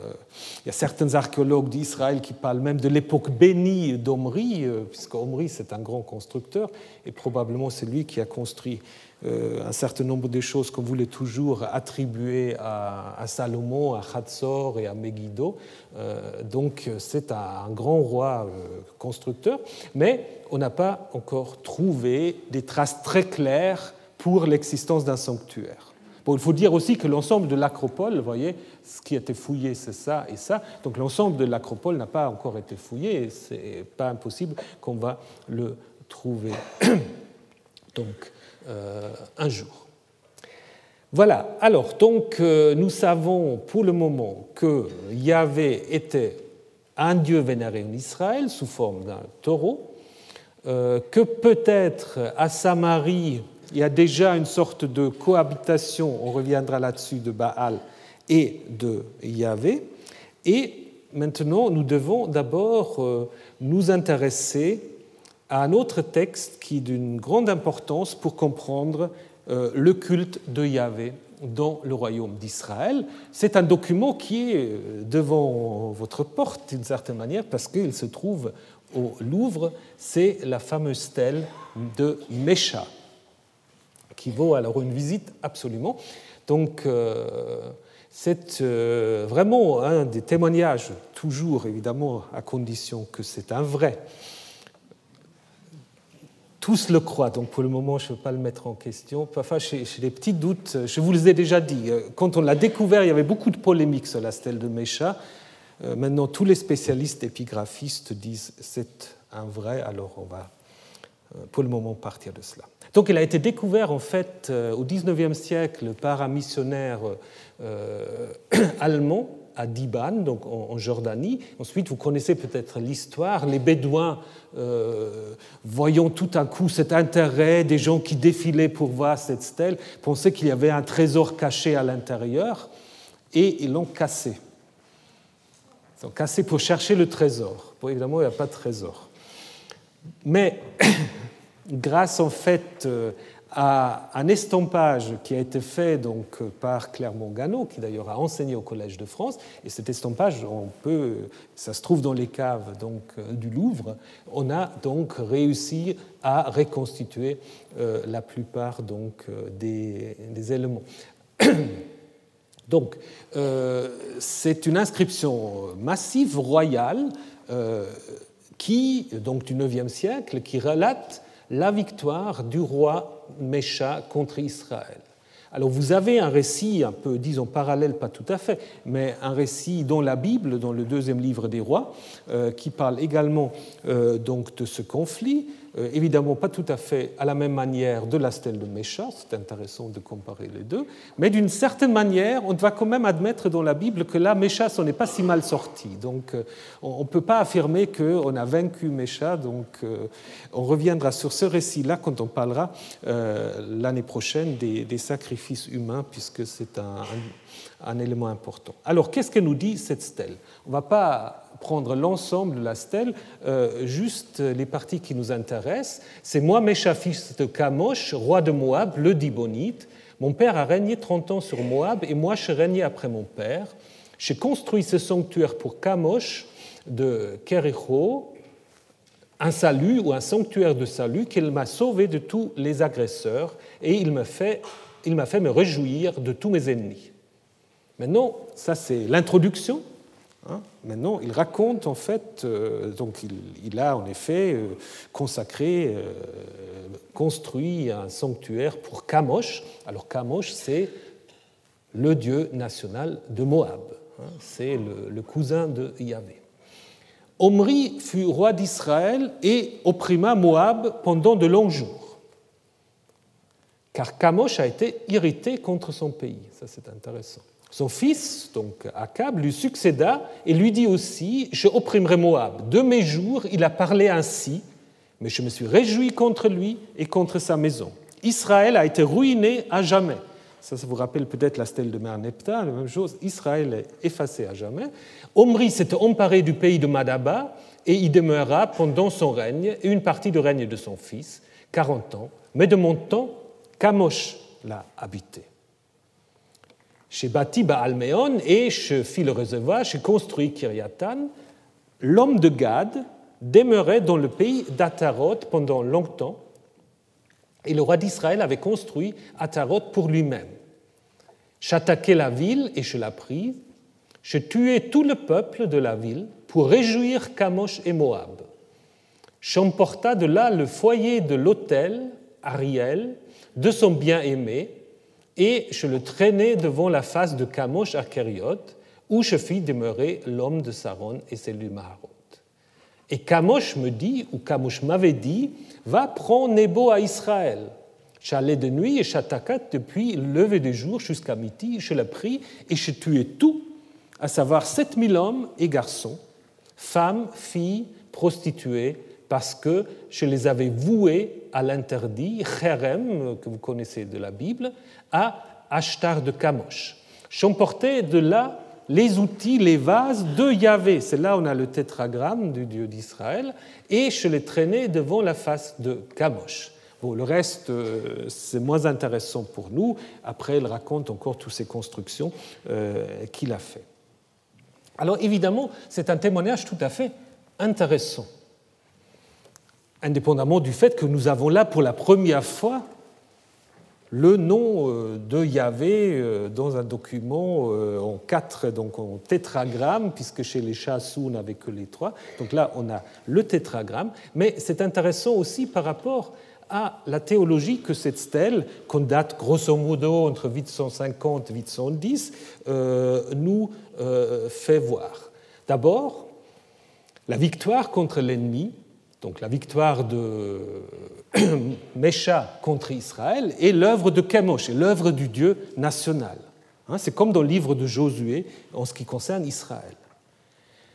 il y a certains archéologues d'Israël qui parlent même de l'époque bénie d'Omri, euh, puisque Omri c'est un grand constructeur, et probablement c'est lui qui a construit un certain nombre de choses qu'on voulait toujours attribuer à, Salomon, à Hatzor et à Megiddo. donc c'est un, grand roi constructeur, mais on n'a pas encore trouvé des traces très claires pour l'existence d'un sanctuaire il faut dire aussi que l'ensemble de l'acropole, vous voyez, ce qui a été fouillé, c'est ça et ça. Donc l'ensemble de l'acropole n'a pas encore été fouillé et ce n'est pas impossible qu'on va le trouver donc, euh, un jour. Voilà, alors donc euh, nous savons pour le moment que Yahvé était un dieu vénéré en Israël sous forme d'un taureau, euh, que peut-être à Samarie il y a déjà une sorte de cohabitation, on reviendra là-dessus, de Baal et de Yahvé. Et maintenant, nous devons d'abord euh, nous intéresser à un autre texte qui est d'une grande importance pour comprendre euh, le culte de Yahvé dans le royaume d'Israël. C'est un document qui est euh, devant votre porte d'une certaine manière parce qu'il se trouve au Louvre. C'est la fameuse stèle de Mécha qui vaut alors une visite absolument. Donc, euh, c'est vraiment un des témoignages, toujours évidemment à condition que c'est un vrai. Tous le croient, donc pour le moment je ne veux pas le mettre en question. Parfois j'ai des petits doutes, je vous les ai déjà dit. Euh, quand on l'a découvert, il y avait beaucoup de polémiques sur la stèle de Mécha. Maintenant, tous les spécialistes épigraphistes disent c'est un vrai, alors on va pour le moment partir de cela. Donc il a été découvert en fait euh, au XIXe siècle par un missionnaire euh, allemand à Diban, donc en, Jordanie. Ensuite, vous connaissez peut-être l'histoire. Les Bédouins, euh, voyant tout à coup cet intérêt des gens qui défilaient pour voir cette stèle, pensaient qu'il y avait un trésor caché à l'intérieur et ils l'ont cassé. Ils l'ont cassé pour chercher le trésor. Bon, évidemment, il n'y a pas de trésor. Mais grâce en fait euh, à un estampage qui a été fait donc par Clermont Gano, qui d'ailleurs a enseigné au Collège de France, et cet estampage, on peut, ça se trouve dans les caves donc euh, du Louvre, on a donc réussi à reconstituer euh, la plupart donc des, éléments. Donc, c'est une inscription massive royale qui, donc du IXe siècle, qui relate la victoire du roi Mécha contre Israël. Alors vous avez un récit un peu, disons, parallèle, pas tout à fait, mais un récit dans la Bible, dans le deuxième livre des rois, euh, qui parle également euh, donc de ce conflit. Euh, évidemment pas tout à fait à la même manière de la stèle de Mécha, c'est intéressant de comparer les deux, mais d'une certaine manière, on doit quand même admettre dans la Bible que là, Mécha, on n'est pas si mal sorti. Donc euh, on ne peut pas affirmer qu'on a vaincu Mécha, donc euh, on reviendra sur ce récit-là quand on parlera l'année prochaine des, sacrifices humains, puisque c'est un, un, élément important. Alors qu'est-ce que nous dit cette stèle? On ne va pas prendre l'ensemble de la stèle, euh, juste les parties qui nous intéressent. C'est moi, Mécha, fils de Kamosh, roi de Moab, le Dibonite. Mon père a régné 30 ans sur Moab et moi, je régnais après mon père. J'ai construit ce sanctuaire pour Kamosh de Kericho, un salut ou un sanctuaire de salut qu'il m'a sauvé de tous les agresseurs et il m'a fait, il fait me réjouir de tous mes ennemis. Maintenant, ça c'est l'introduction. Maintenant, il raconte en fait, euh, donc il, a en effet euh, consacré, euh, construit un sanctuaire pour Kamosh. Alors Kamosh, c'est le dieu national de Moab, hein. c'est le, cousin de Yahvé. Omri fut roi d'Israël et opprima Moab pendant de longs jours, car Kamosh a été irrité contre son pays. Ça, c'est intéressant. Son fils, donc Akab, lui succéda et lui dit aussi Je opprimerai Moab. De mes jours, il a parlé ainsi, mais je me suis réjoui contre lui et contre sa maison. Israël a été ruiné à jamais. Ça, ça vous rappelle peut-être la stèle de Merneptah, la même chose. Israël est effacé à jamais. Omri s'était emparé du pays de Madaba et y demeura pendant son règne et une partie du règne de son fils, 40 ans. Mais de mon temps, Kamosh l'a habité. J'ai bâti Baalméon et le réservoir, j'ai construit Kiryatan. L'homme de Gad demeurait dans le pays d'Ataroth pendant longtemps et le roi d'Israël avait construit Ataroth pour lui-même. J'attaquai la ville et je la pris. Je tuai tout le peuple de la ville pour réjouir Kamosh et Moab. J'emporta de là le foyer de l'autel, Ariel, de son bien-aimé, et je le traînai devant la face de Kamosh à Kériot, où je fis demeurer l'homme de Saron et celui de Maharot. Et Kamosh me dit, ou Kamosh m'avait dit, va prendre Nebo à Israël. J'allais de nuit et j'attaquai depuis le lever du jour jusqu'à midi, je l'ai pris et je tuai tout, à savoir 7000 hommes et garçons, femmes, filles, prostituées, parce que je les avais voués à l'interdit, Cherem, que vous connaissez de la Bible, à Ashtar de Kamosh. J'emportais de là les outils, les vases de Yahvé. C'est là où on a le tétragramme du Dieu d'Israël, et je les traînais devant la face de Kamosh. Bon, le reste, euh, c'est moins intéressant pour nous. Après, il raconte encore toutes ces constructions euh, qu'il a fait. Alors, évidemment, c'est un témoignage tout à fait intéressant, indépendamment du fait que nous avons là pour la première fois le nom euh, de Yahvé euh, dans un document euh, en quatre, donc en tétragramme, puisque chez les chassous, on n'avait que les trois. Donc là, on a le tétragramme, mais c'est intéressant aussi par rapport à la théologie que cette stèle, qu'on date grosso modo entre 850 et 810, nous fait voir. D'abord, la victoire contre l'ennemi, donc la victoire de Mécha contre Israël, est l'œuvre de Chemosh, l'œuvre du Dieu national. Hein, c'est comme dans le livre de Josué en ce qui concerne Israël.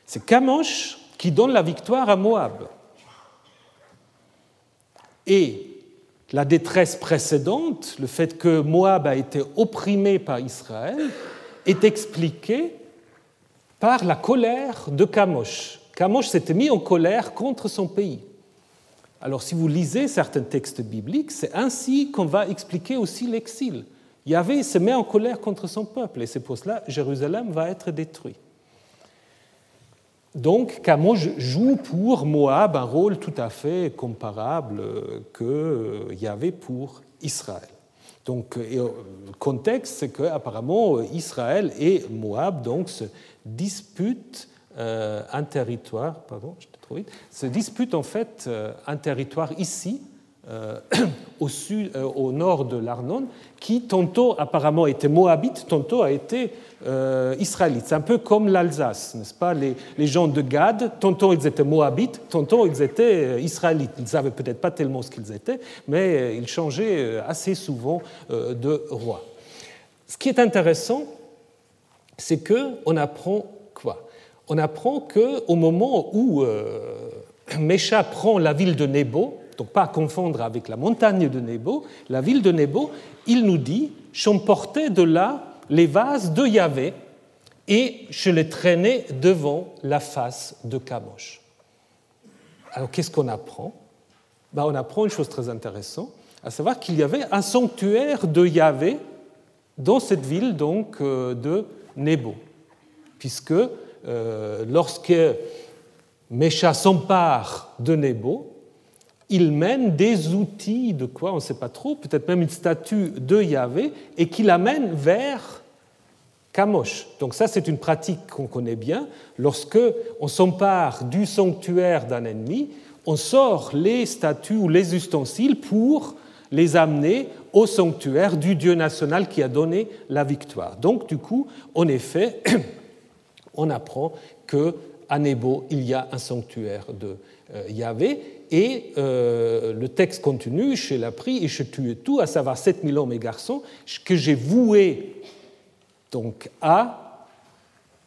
C'est Chemosh qui donne la victoire à Moab. Et la détresse précédente, le fait que Moab a été opprimé par Israël, est expliquée par la colère de Kamosh. Kamosh s'était mis en colère contre son pays. Alors si vous lisez certains textes bibliques, c'est ainsi qu'on va expliquer aussi l'exil. Yahvé se met en colère contre son peuple et c'est pour cela que Jérusalem va être détruit. Donc Kamosh joue pour Moab un rôle tout à fait comparable que Yahvé pour Israël. Donc le contexte, c'est qu'apparemment Israël et Moab donc, se disputent euh, un territoire, pardon, je trop vite, se dispute en fait euh, un territoire ici, euh, au, sud, au nord de l'Arnon, qui tantôt apparemment était moabite, tantôt a été israélites. C'est un peu comme l'Alsace, n'est-ce pas? Les, gens de Gad, tantôt ils étaient moabites, tantôt ils étaient israélites. Ils ne savaient peut-être pas tellement ce qu'ils étaient, mais ils changeaient assez souvent de roi. Ce qui est intéressant, c'est qu'on apprend On apprend qu'au moment où Mécha prend la ville de Nebo, donc pas à confondre avec la montagne de Nebo, la ville de Nebo, il nous dit J'emportais de là les vases de Yahvé et je les traînais devant la face de Kamosh. Alors qu'est-ce qu'on apprend? Ben, On apprend une chose très intéressante, à savoir qu'il y avait un sanctuaire de Yahvé dans cette ville donc euh, de Nebo, puisque euh, lorsque Mécha s'empare de Nebo, il mène des outils de quoi, on ne sait pas trop, peut-être même une statue de Yahvé, et qu'il amène vers Kamosh. Donc ça, c'est une pratique qu'on connaît bien. Lorsque on s'empare du sanctuaire d'un ennemi, on sort les statues ou les ustensiles pour les amener au sanctuaire du Dieu national qui a donné la victoire. Donc, du coup, en effet, on apprend que à Nebo, il y a un sanctuaire de euh, Yahvé et euh, le texte continue, je l'ai pris et je tue tout, à savoir 7000 hommes et garçons, que j'ai voué donc à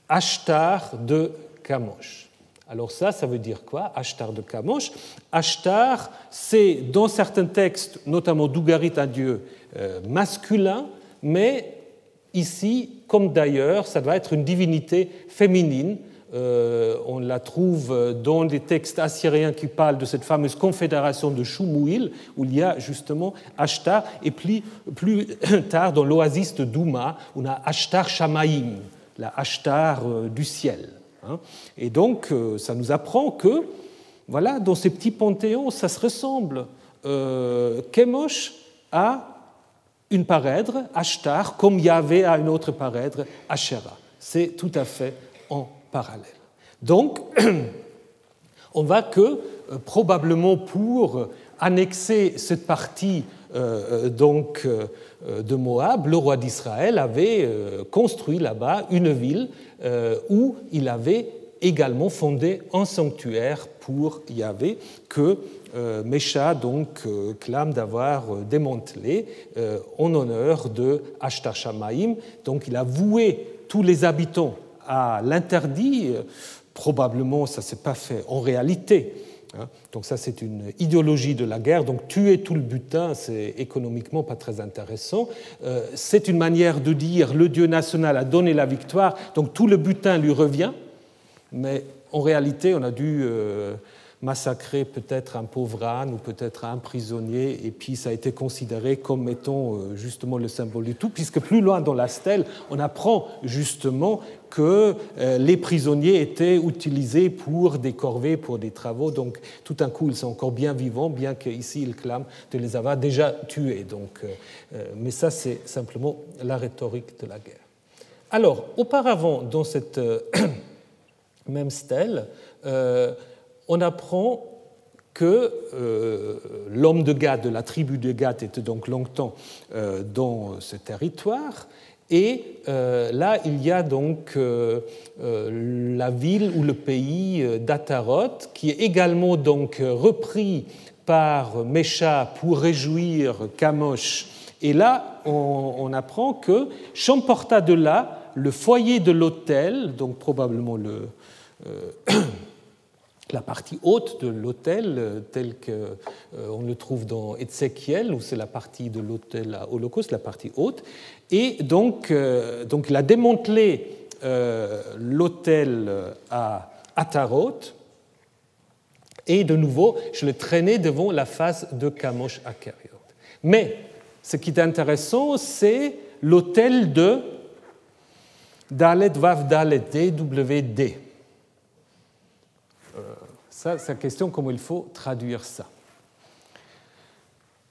Ashtar de Kamosh. Alors ça, ça veut dire quoi Ashtar de Kamosh? Ashtar, c'est dans certains textes, notamment d'Ougarit, un dieu euh, masculin, mais ici, comme d'ailleurs, ça doit être une divinité féminine euh, on la trouve dans des textes assyriens qui parlent de cette fameuse confédération de Shumuil, où il y a justement Ashtar, et plus, plus tard dans l'oasis de Douma, on a Ashtar Shamaim, la Ashtar euh, du ciel. Hein. Et donc, euh, ça nous apprend que, voilà, dans ces petits panthéons, ça se ressemble. Kemosh a une parèdre, Ashtar, comme Yahvé a une autre parèdre, Asherah. C'est tout à fait en parallèle. Donc, on va que, euh, probablement pour annexer cette partie euh, euh, donc, de Moab, le roi d'Israël avait construit là-bas une ville où il avait également fondé un sanctuaire pour Yahvé que Mécha donc clame d'avoir démantelé en honneur de Ashtar. Donc il a voué tous les habitants à l'interdit, euh, probablement ça ne s'est pas fait en réalité. Hein. Donc ça, c'est une idéologie de la guerre. Donc tuer tout le butin, c'est économiquement pas très intéressant. Euh, c'est une manière de dire le Dieu national a donné la victoire, donc tout le butin lui revient. Mais en réalité, on a dû euh, massacrer peut-être un pauvre âne ou peut-être un prisonnier, et puis ça a été considéré comme étant euh, justement le symbole du tout, puisque plus loin dans la stèle, on apprend justement que euh, les prisonniers étaient utilisés pour des corvées, pour des travaux, donc tout d'un coup ils sont encore bien vivants, bien qu'ici ils clament de les avoir déjà tués. Donc, euh, mais ça c'est simplement la rhétorique de la guerre. Alors, auparavant, dans cette même stèle, on apprend que euh, l'homme de Gad, de la tribu de Gad, était donc longtemps euh, dans ce territoire. Et euh, là, il y a donc la ville ou le pays d'Ataroth, qui est également donc repris par Mécha pour réjouir Kamosh. Et là, on, apprend que j'emporta de là le foyer de l'autel, donc probablement le la partie haute de l'autel, euh, tel qu'on euh, le trouve dans Ézéchiel, où c'est la partie de l'autel à Holocauste, la partie haute. Et donc, euh, donc il a démantelé l'autel à Ataroth, et de nouveau, je le traînais devant la face de Kamosh Akariot. Mais ce qui est intéressant, c'est l'autel de Dalet Vav Dalet, DWD. Ça, c'est la question comment il faut traduire ça.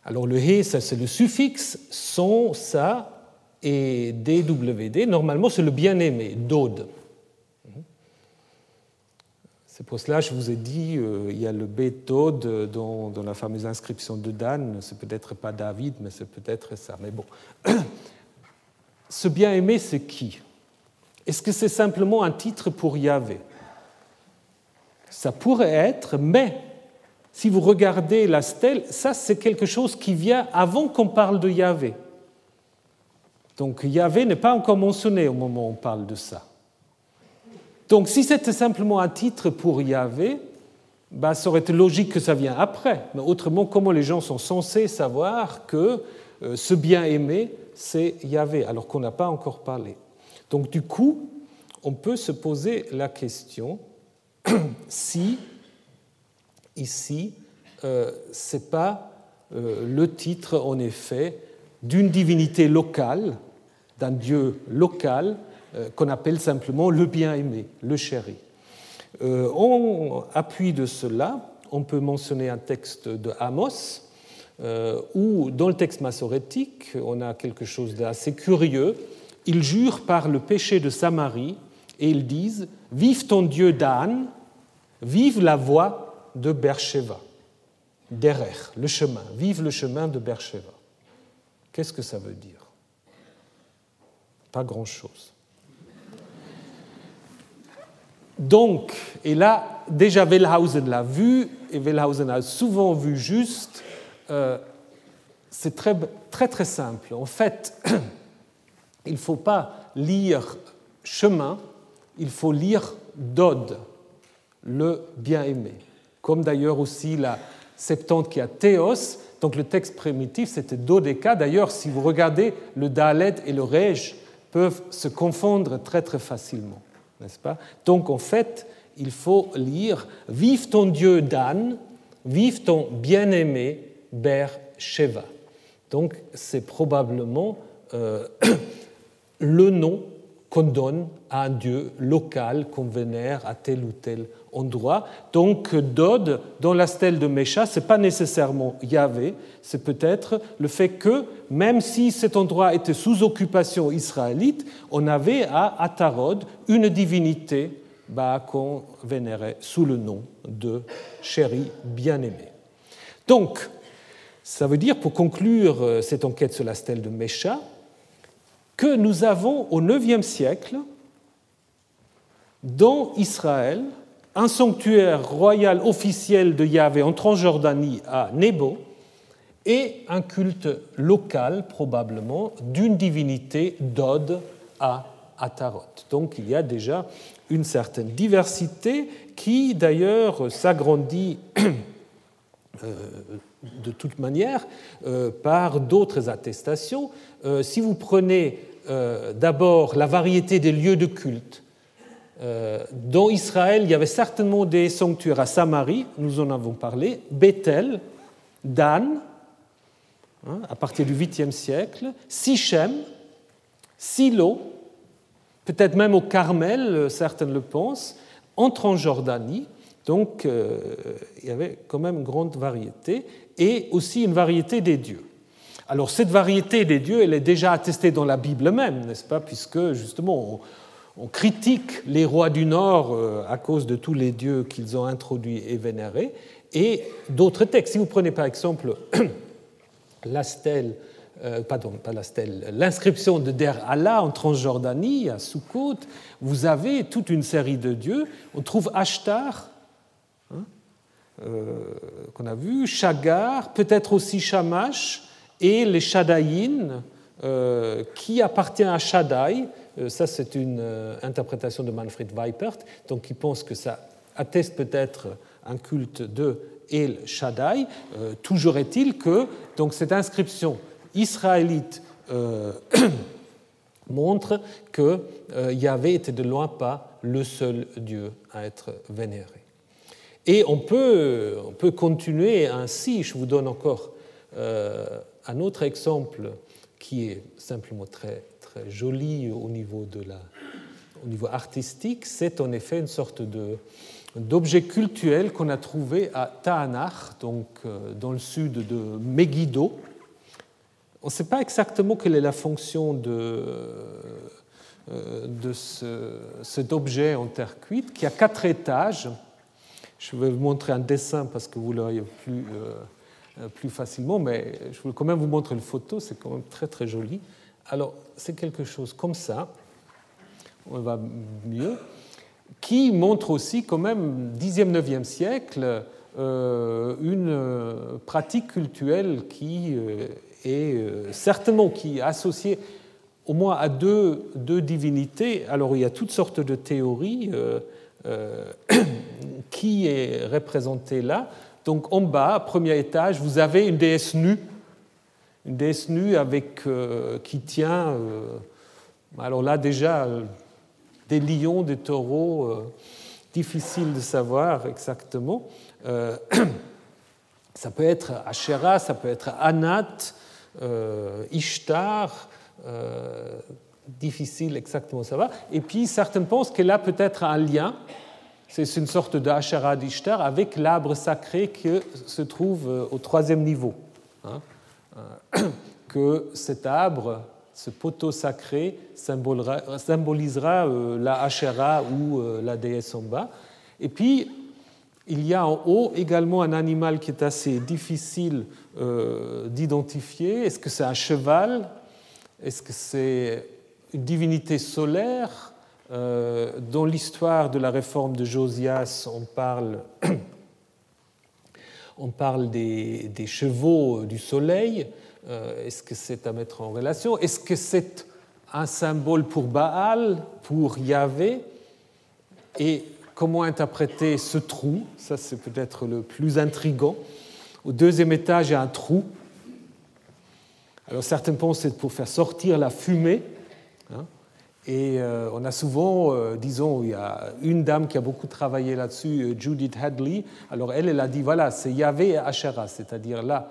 Alors le he, ça c'est le suffixe, son, ça, et dwd, normalement c'est le bien-aimé, dod. C'est pour cela que je vous ai dit, euh, il y a le béthode dans, dans, la fameuse inscription de Dan. C'est peut-être pas David, mais c'est peut-être ça. Mais bon, ce bien-aimé, c'est qui? Est-ce que c'est simplement un titre pour Yahvé? Ça pourrait être, mais si vous regardez la stèle, ça c'est quelque chose qui vient avant qu'on parle de Yahvé. Donc Yahvé n'est pas encore mentionné au moment où on parle de ça. Donc si c'était simplement un titre pour Yahvé, bah, ça aurait été logique que ça vienne après. Mais autrement, comment les gens sont censés savoir que euh, ce bien-aimé, c'est Yahvé, alors qu'on n'a pas encore parlé? Donc du coup, on peut se poser la question si ici, euh, ce n'est pas euh, le titre, en effet, d'une divinité locale, d'un Dieu local, euh, qu'on appelle simplement le bien-aimé, le chéri. en appui de cela, on peut mentionner un texte de Amos, où dans le texte massorétique, on a quelque chose d'assez curieux. Ils jurent par le péché de Samarie et ils disent Vive ton Dieu d'Anne, vive la voix de Bercheva. Derer, le chemin, vive le chemin de Bercheva. Qu'est-ce que ça veut dire? Pas grand-chose. Donc, et là, déjà Wellhausen l'a vu, et Wellhausen a souvent vu juste, euh, c'est très très simple. En fait, il ne faut pas lire chemin, il faut lire Dod, le bien-aimé. Comme d'ailleurs aussi la Septante qui a Théos, donc le texte primitif c'était Dodeka. D'ailleurs, si vous regardez, le Dalet et le Rej peuvent se confondre très très facilement, n'est-ce pas? Donc en fait, il faut lire Vive ton Dieu Dan, vive ton bien-aimé Ber Sheva. Donc c'est probablement euh, le nom qu'on donne à un dieu local qu'on vénère à tel ou tel endroit. Donc Dod, dans la stèle de Mécha, ce n'est pas nécessairement Yahvé, c'est peut-être le fait que, même si cet endroit était sous occupation israélite, on avait à Atarod une divinité bah, qu'on vénérait sous le nom de chéri bien-aimé. Donc, ça veut dire, pour conclure euh, cette enquête sur la stèle de Mécha, que nous avons au IXe siècle, dans Israël, un sanctuaire royal officiel de Yahvé en Transjordanie à Nebo et un culte local, probablement, d'une divinité d'Od à Atarot. Donc il y a déjà une certaine diversité qui, d'ailleurs, s'agrandit euh, de toute manière euh, par d'autres attestations. Euh, si vous prenez euh, d'abord la variété des lieux de culte, dans Israël, il y avait certainement des sanctuaires à Samarie, nous en avons parlé, Bethel, Dan, hein, à partir du 8e siècle, Sichem, Silo, peut-être même au Carmel, certains le pensent, en Transjordanie. Donc il y avait quand même une grande variété et aussi une variété des dieux. Alors cette variété des dieux, elle est déjà attestée dans la Bible même, n'est-ce pas, puisque justement on, critique les rois du Nord euh, à cause de tous les dieux qu'ils ont introduits et vénérés, et d'autres textes. Si vous prenez par exemple euh, pardon, pas l'inscription de Der Allah en Transjordanie, à Sukkot, vous avez toute une série de dieux. On trouve Ashtar, euh, qu'on a vu, Chagar, peut-être aussi Shamash, et les Shadaïn, euh, qui appartient à Shaddai. Euh, ça, c'est une interprétation de Manfred Weipert, donc il pense que ça atteste peut-être un culte de El Shaddai. toujours est-il que donc, cette inscription israélite montre que Yahvé était de loin pas le seul Dieu à être vénéré. Et on peut, on peut continuer ainsi. Je vous donne encore euh, un autre exemple qui est simplement très, très joli au niveau, de la, au niveau artistique. C'est en effet une sorte de, d'objet cultuel qu'on a trouvé à Taanach, donc euh, dans le sud de Megiddo. On ne sait pas exactement quelle est la fonction de, euh, de ce, cet objet en terre cuite, qui a quatre étages Je vais vous montrer un dessin parce que vous l'auriez plus, plus facilement, mais je voulais quand même vous montrer une photo, c'est quand même très très joli. Alors, c'est quelque chose comme ça, on va mieux, qui montre aussi quand même, 10e, 9e siècle, une pratique culturelle qui est certainement qui associée au moins à deux, deux, divinités. Alors il y a toutes sortes de théories euh, euh, qui est représentée là. Donc en bas, premier étage, vous avez une déesse nue, une déesse nue avec, euh, qui tient, alors là déjà, des lions, des taureaux, difficile de savoir exactement. ça peut être Asherah, ça peut être Anat, Ishtar, euh, difficile exactement ça va. Et puis certains pensent qu'elle a peut-être un lien, c'est une sorte d'Ashara d'Ishtar, avec l'arbre sacré qui se trouve euh, au troisième niveau. Hein. Euh, que cet arbre, ce poteau sacré, symbolisera la Ashera ou la déesse en bas. Et puis, il y a en haut également un animal qui est assez difficile d'identifier. Est-ce que c'est un cheval? Est-ce que c'est une divinité solaire? euh, Dans l'histoire de la réforme de Josias, on parle, on parle des, chevaux du soleil. Euh, est-ce que c'est à mettre en relation? Est-ce que c'est un symbole pour Baal, pour Yahvé? Et comment interpréter ce trou? Ça, c'est peut-être le plus intrigant. Au deuxième étage, il y a un trou alors certains pensent que c'est pour faire sortir la fumée. Et euh, on a souvent, euh, disons, il y a une dame qui a beaucoup travaillé là-dessus, euh, Judith Hadley. Alors elle, elle a dit, voilà, c'est Yahvé et Asherah, c'est-à-dire là,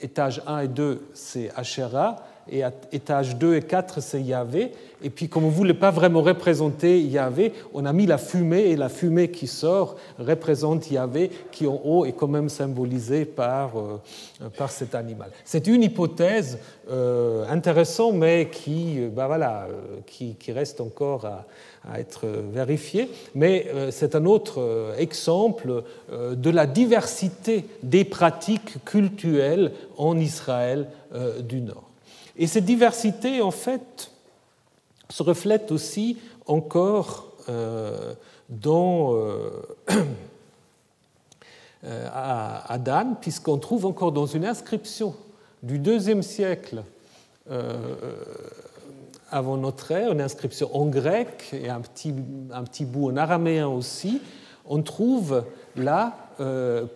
étage 1 et 2, c'est Asherah, et à étage 2 et 4, c'est Yahvé. Et puis, comme on ne voulait pas vraiment représenter Yahvé, on a mis la fumée, et la fumée qui sort représente Yahvé, qui en haut est quand même symbolisé par, euh, par cet animal. C'est une hypothèse euh, intéressante, mais qui, euh, bah qui, reste encore à, à être vérifiée. Mais c'est un autre exemple de la diversité des pratiques culturelles en Israël du Nord. Et cette diversité, en fait, se reflète aussi encore euh, dans, euh, euh, à, Dan, puisqu'on trouve encore dans une inscription du deuxième siècle avant notre ère, une inscription en grec et un petit, un petit bout en araméen aussi, on trouve là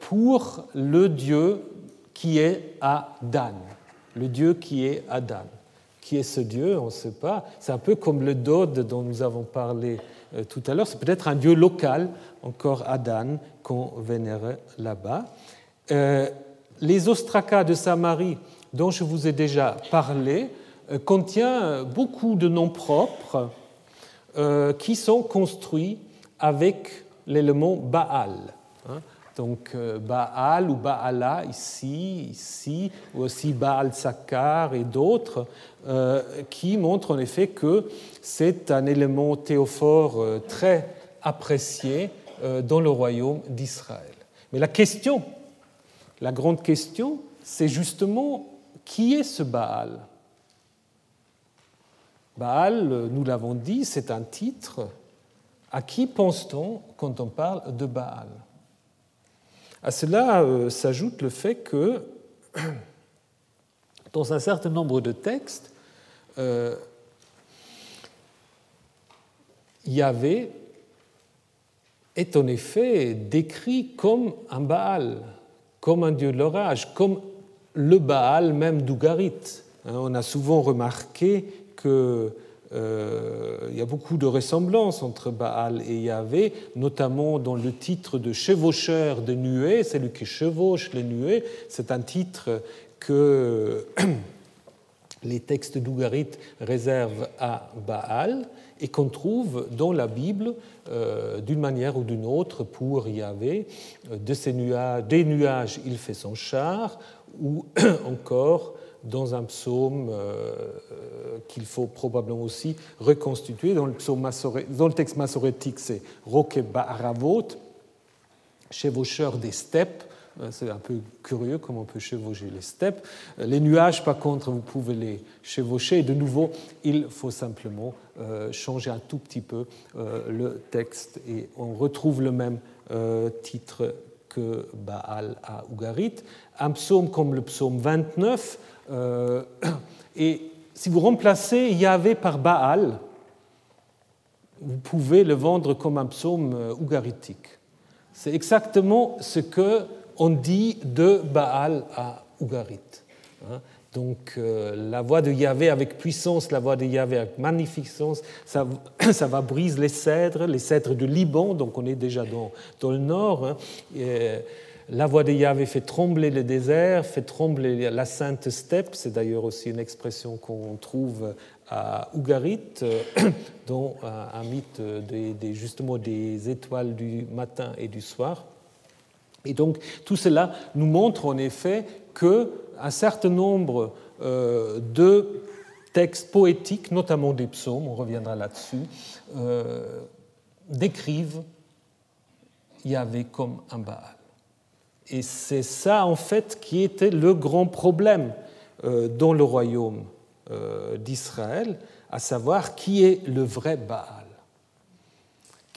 pour le dieu qui est à Dan le Dieu qui est Adam. Qui est ce Dieu On ne sait pas. C'est un peu comme le Dode dont nous avons parlé euh, tout à l'heure. C'est peut-être un Dieu local, encore Adam, qu'on vénère là-bas. Euh, les ostracas de Samarie, dont je vous ai déjà parlé, euh, contient beaucoup de noms propres qui sont construits avec l'élément Baal. Hein. Donc euh, Baal ou Baala ici, ici, ou aussi Baal Sakar et d'autres, euh, qui montrent en effet que c'est un élément théophore euh, très apprécié dans le royaume d'Israël. Mais la question, la grande question, c'est justement qui est ce Baal? Baal, nous l'avons dit, c'est un titre. À qui pense-t-on quand on parle de Baal? À cela euh, s'ajoute le fait que, dans un certain nombre de textes, euh, Yahvé est en effet décrit comme un Baal, comme un dieu de l'orage, comme le Baal même d'Ougarit. Hein, on a souvent remarqué que il y a beaucoup de ressemblances entre Baal et Yahvé, notamment dans le titre de chevaucheur de nuées, celui qui chevauche les nuées. C'est un titre que les textes d'Ougarit réservent à Baal et qu'on trouve dans la Bible euh, d'une manière ou d'une autre pour Yahvé. De ces nuages, des nuages, il fait son char, ou encore dans un psaume euh, qu'il faut probablement aussi reconstituer. Dans le, psaume dans le texte massorétique, c'est Roque Ba'aravot. chevaucheurs des steppes. Euh, c'est un peu curieux comment on peut chevaucher les steppes. Euh, les nuages, par contre, vous pouvez les chevaucher. Et de nouveau, il faut simplement changer un tout petit peu le texte et on retrouve le même titre Baal à Ougarit. Un psaume comme le psaume 29. et si vous remplacez Yahvé par Baal, vous pouvez le vendre comme un psaume ougaritique. C'est exactement ce que on dit de Baal à Ougarit. Donc euh, la voix de Yahvé avec puissance, la voix de Yahvé avec magnificence, ça, ça, va briser les cèdres, les cèdres du Liban, donc on est déjà dans, dans le nord. Hein. Euh, la voix de Yahvé fait trembler le désert, fait trembler la sainte steppe, c'est d'ailleurs aussi une expression qu'on trouve à Ougarit, euh, dans un mythe des, justement des étoiles du matin et du soir. Et donc tout cela nous montre en effet qu'un certain nombre euh, de textes poétiques, notamment des psaumes, on reviendra là-dessus, euh, décrivent Yahvé comme un Baal. Et c'est ça en fait qui était le grand problème euh, dans le royaume d'Israël, à savoir qui est le vrai Baal.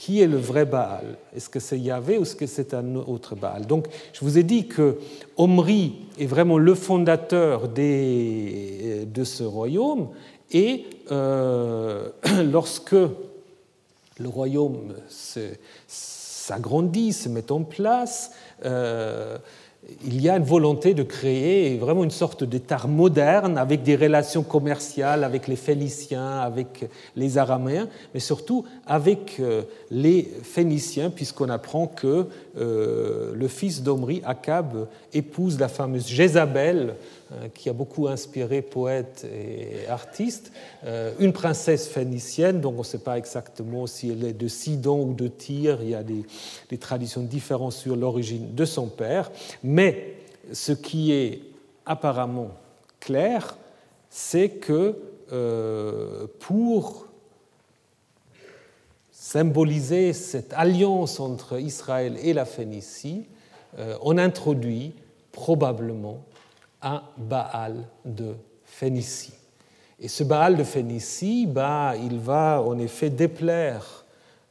Qui est le vrai Baal? Est-ce que c'est Yahvé ou est-ce que c'est un autre Baal? Donc, je vous ai dit que Omri est vraiment le fondateur des, de ce royaume, et euh, lorsque le royaume s'agrandit, se met en place, euh, il y a une volonté de créer vraiment une sorte d'État moderne avec des relations commerciales avec les Phéniciens, avec les Araméens, mais surtout avec euh, les Phéniciens, puisqu'on apprend que euh, le fils d'Omri, Akab, épouse la fameuse Jézabel, qui a beaucoup inspiré poètes et artistes, euh, une princesse phénicienne, donc on ne sait pas exactement si elle est de Sidon ou de Tyr, il y a des, traditions différentes sur l'origine de son père, mais ce qui est apparemment clair, c'est que euh, pour symboliser cette alliance entre Israël et la Phénicie, on introduit probablement un Baal de Phénicie. Et ce Baal de Phénicie, bah, il va en effet déplaire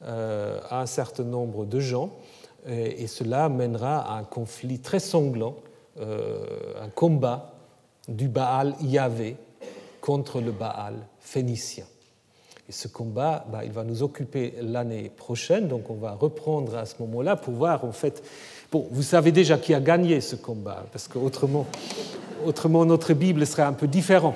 euh, à un certain nombre de gens, et, cela mènera à un conflit très sanglant, euh, un combat du Baal Yahvé contre le Baal phénicien. Et ce combat, bah, il va nous occuper l'année prochaine, donc on va reprendre à ce moment-là pour voir en fait Bon, vous savez déjà qui a gagné ce combat, parce qu'autrement, autrement, notre Bible serait un peu différente.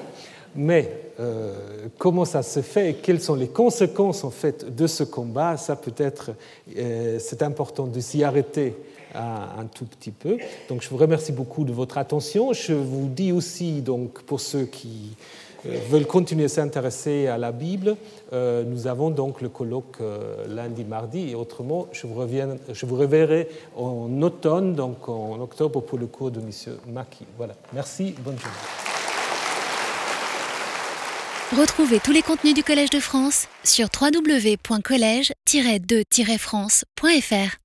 Mais euh, comment ça se fait et quelles sont les conséquences en fait de ce combat, ça peut-être euh, c'est important de s'y arrêter un tout petit peu. Donc je vous remercie beaucoup de votre attention. Je vous dis aussi donc pour ceux qui veulent continuer à s'intéresser à la Bible, euh, nous avons donc le colloque euh, lundi, mardi, et autrement, je vous, reviens, je vous reverrai en automne, donc en octobre, pour le cours de M. Maki. Voilà. Merci, bonne journée. Retrouvez tous les contenus du Collège de France sur www.colège-2-france.fr.